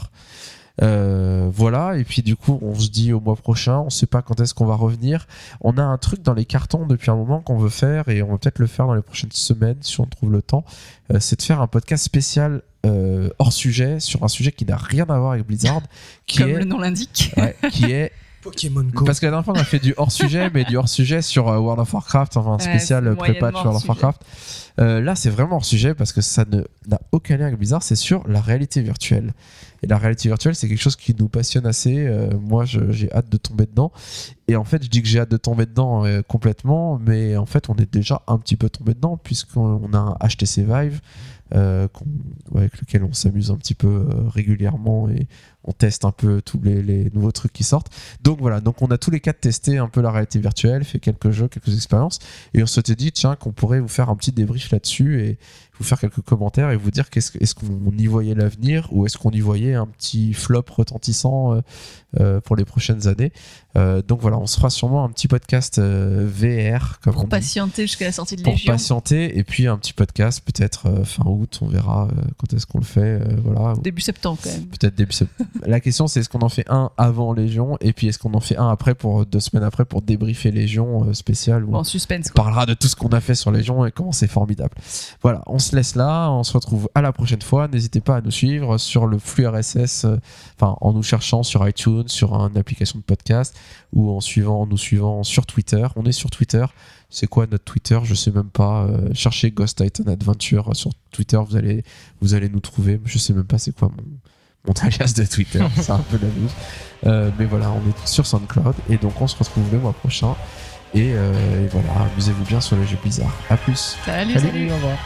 Euh, voilà, et puis du coup, on se dit au mois prochain, on sait pas quand est-ce qu'on va revenir. On a un truc dans les cartons depuis un moment qu'on veut faire, et on va peut-être le faire dans les prochaines semaines si on trouve le temps. Euh, c'est de faire un podcast spécial euh, hors sujet sur un sujet qui n'a rien à voir avec Blizzard, qui Comme est, le nom l'indique. ouais, qui est Pokémon Go. parce que la dernière fois, on a fait du hors-sujet, mais du hors-sujet sur euh, World of Warcraft, enfin un Ouais, spécial euh, pré-patch moyennement World of. Warcraft. Euh, là, c'est vraiment hors-sujet parce que ça ne- n'a aucun lien avec Blizzard, c'est sur la réalité virtuelle. Et la réalité virtuelle, c'est quelque chose qui nous passionne assez. Euh, moi, j'ai hâte de tomber dedans. Et en fait, je dis que j'ai hâte de tomber dedans euh, complètement, mais en fait, on est déjà un petit peu tombé dedans puisqu'on on a un HTC Vive euh, ouais, avec lequel on s'amuse un petit peu euh, régulièrement et on teste un peu tous les, les nouveaux trucs qui sortent. Donc voilà, donc on a tous les quatre testé un peu la réalité virtuelle, fait quelques jeux, quelques expériences, et on s'était dit tiens qu'on pourrait vous faire un petit débrief là-dessus et vous faire quelques commentaires et vous dire qu'est-ce que- est-ce qu'on y voyait l'avenir ou est-ce qu'on y voyait un petit flop retentissant euh, euh, pour les prochaines années. Euh, donc voilà, on se fera sûrement un petit podcast euh, VR comme on Pour dit patienter jusqu'à la sortie de pour Légion. patienter et puis un petit podcast peut-être fin août on verra quand est-ce qu'on le fait voilà Début septembre quand même. peut-être début septembre la question c'est est-ce qu'on en fait un avant Légion et puis est-ce qu'on en fait un après pour deux semaines après pour débriefer Légion euh, spécial où on en suspense quoi. parlera de tout ce qu'on a fait sur Légion et comment c'est formidable voilà on se laisse là on se retrouve à la prochaine fois n'hésitez pas à nous suivre sur le flux RSS euh, enfin en nous cherchant sur iTunes sur une application de podcast ou en suivant en nous suivant sur Twitter on est sur Twitter c'est quoi notre Twitter? Je sais même pas. Euh, cherchez Ghost Titan Adventure sur Twitter, vous allez, vous allez nous trouver. Je sais même pas c'est quoi mon, mon alias de Twitter. c'est un peu la news. Euh, mais voilà, on est sur SoundCloud et donc on se retrouve le mois prochain. Et, euh, et voilà, amusez-vous bien sur les jeux bizarres. À plus. Salut, Salut. salut. au revoir.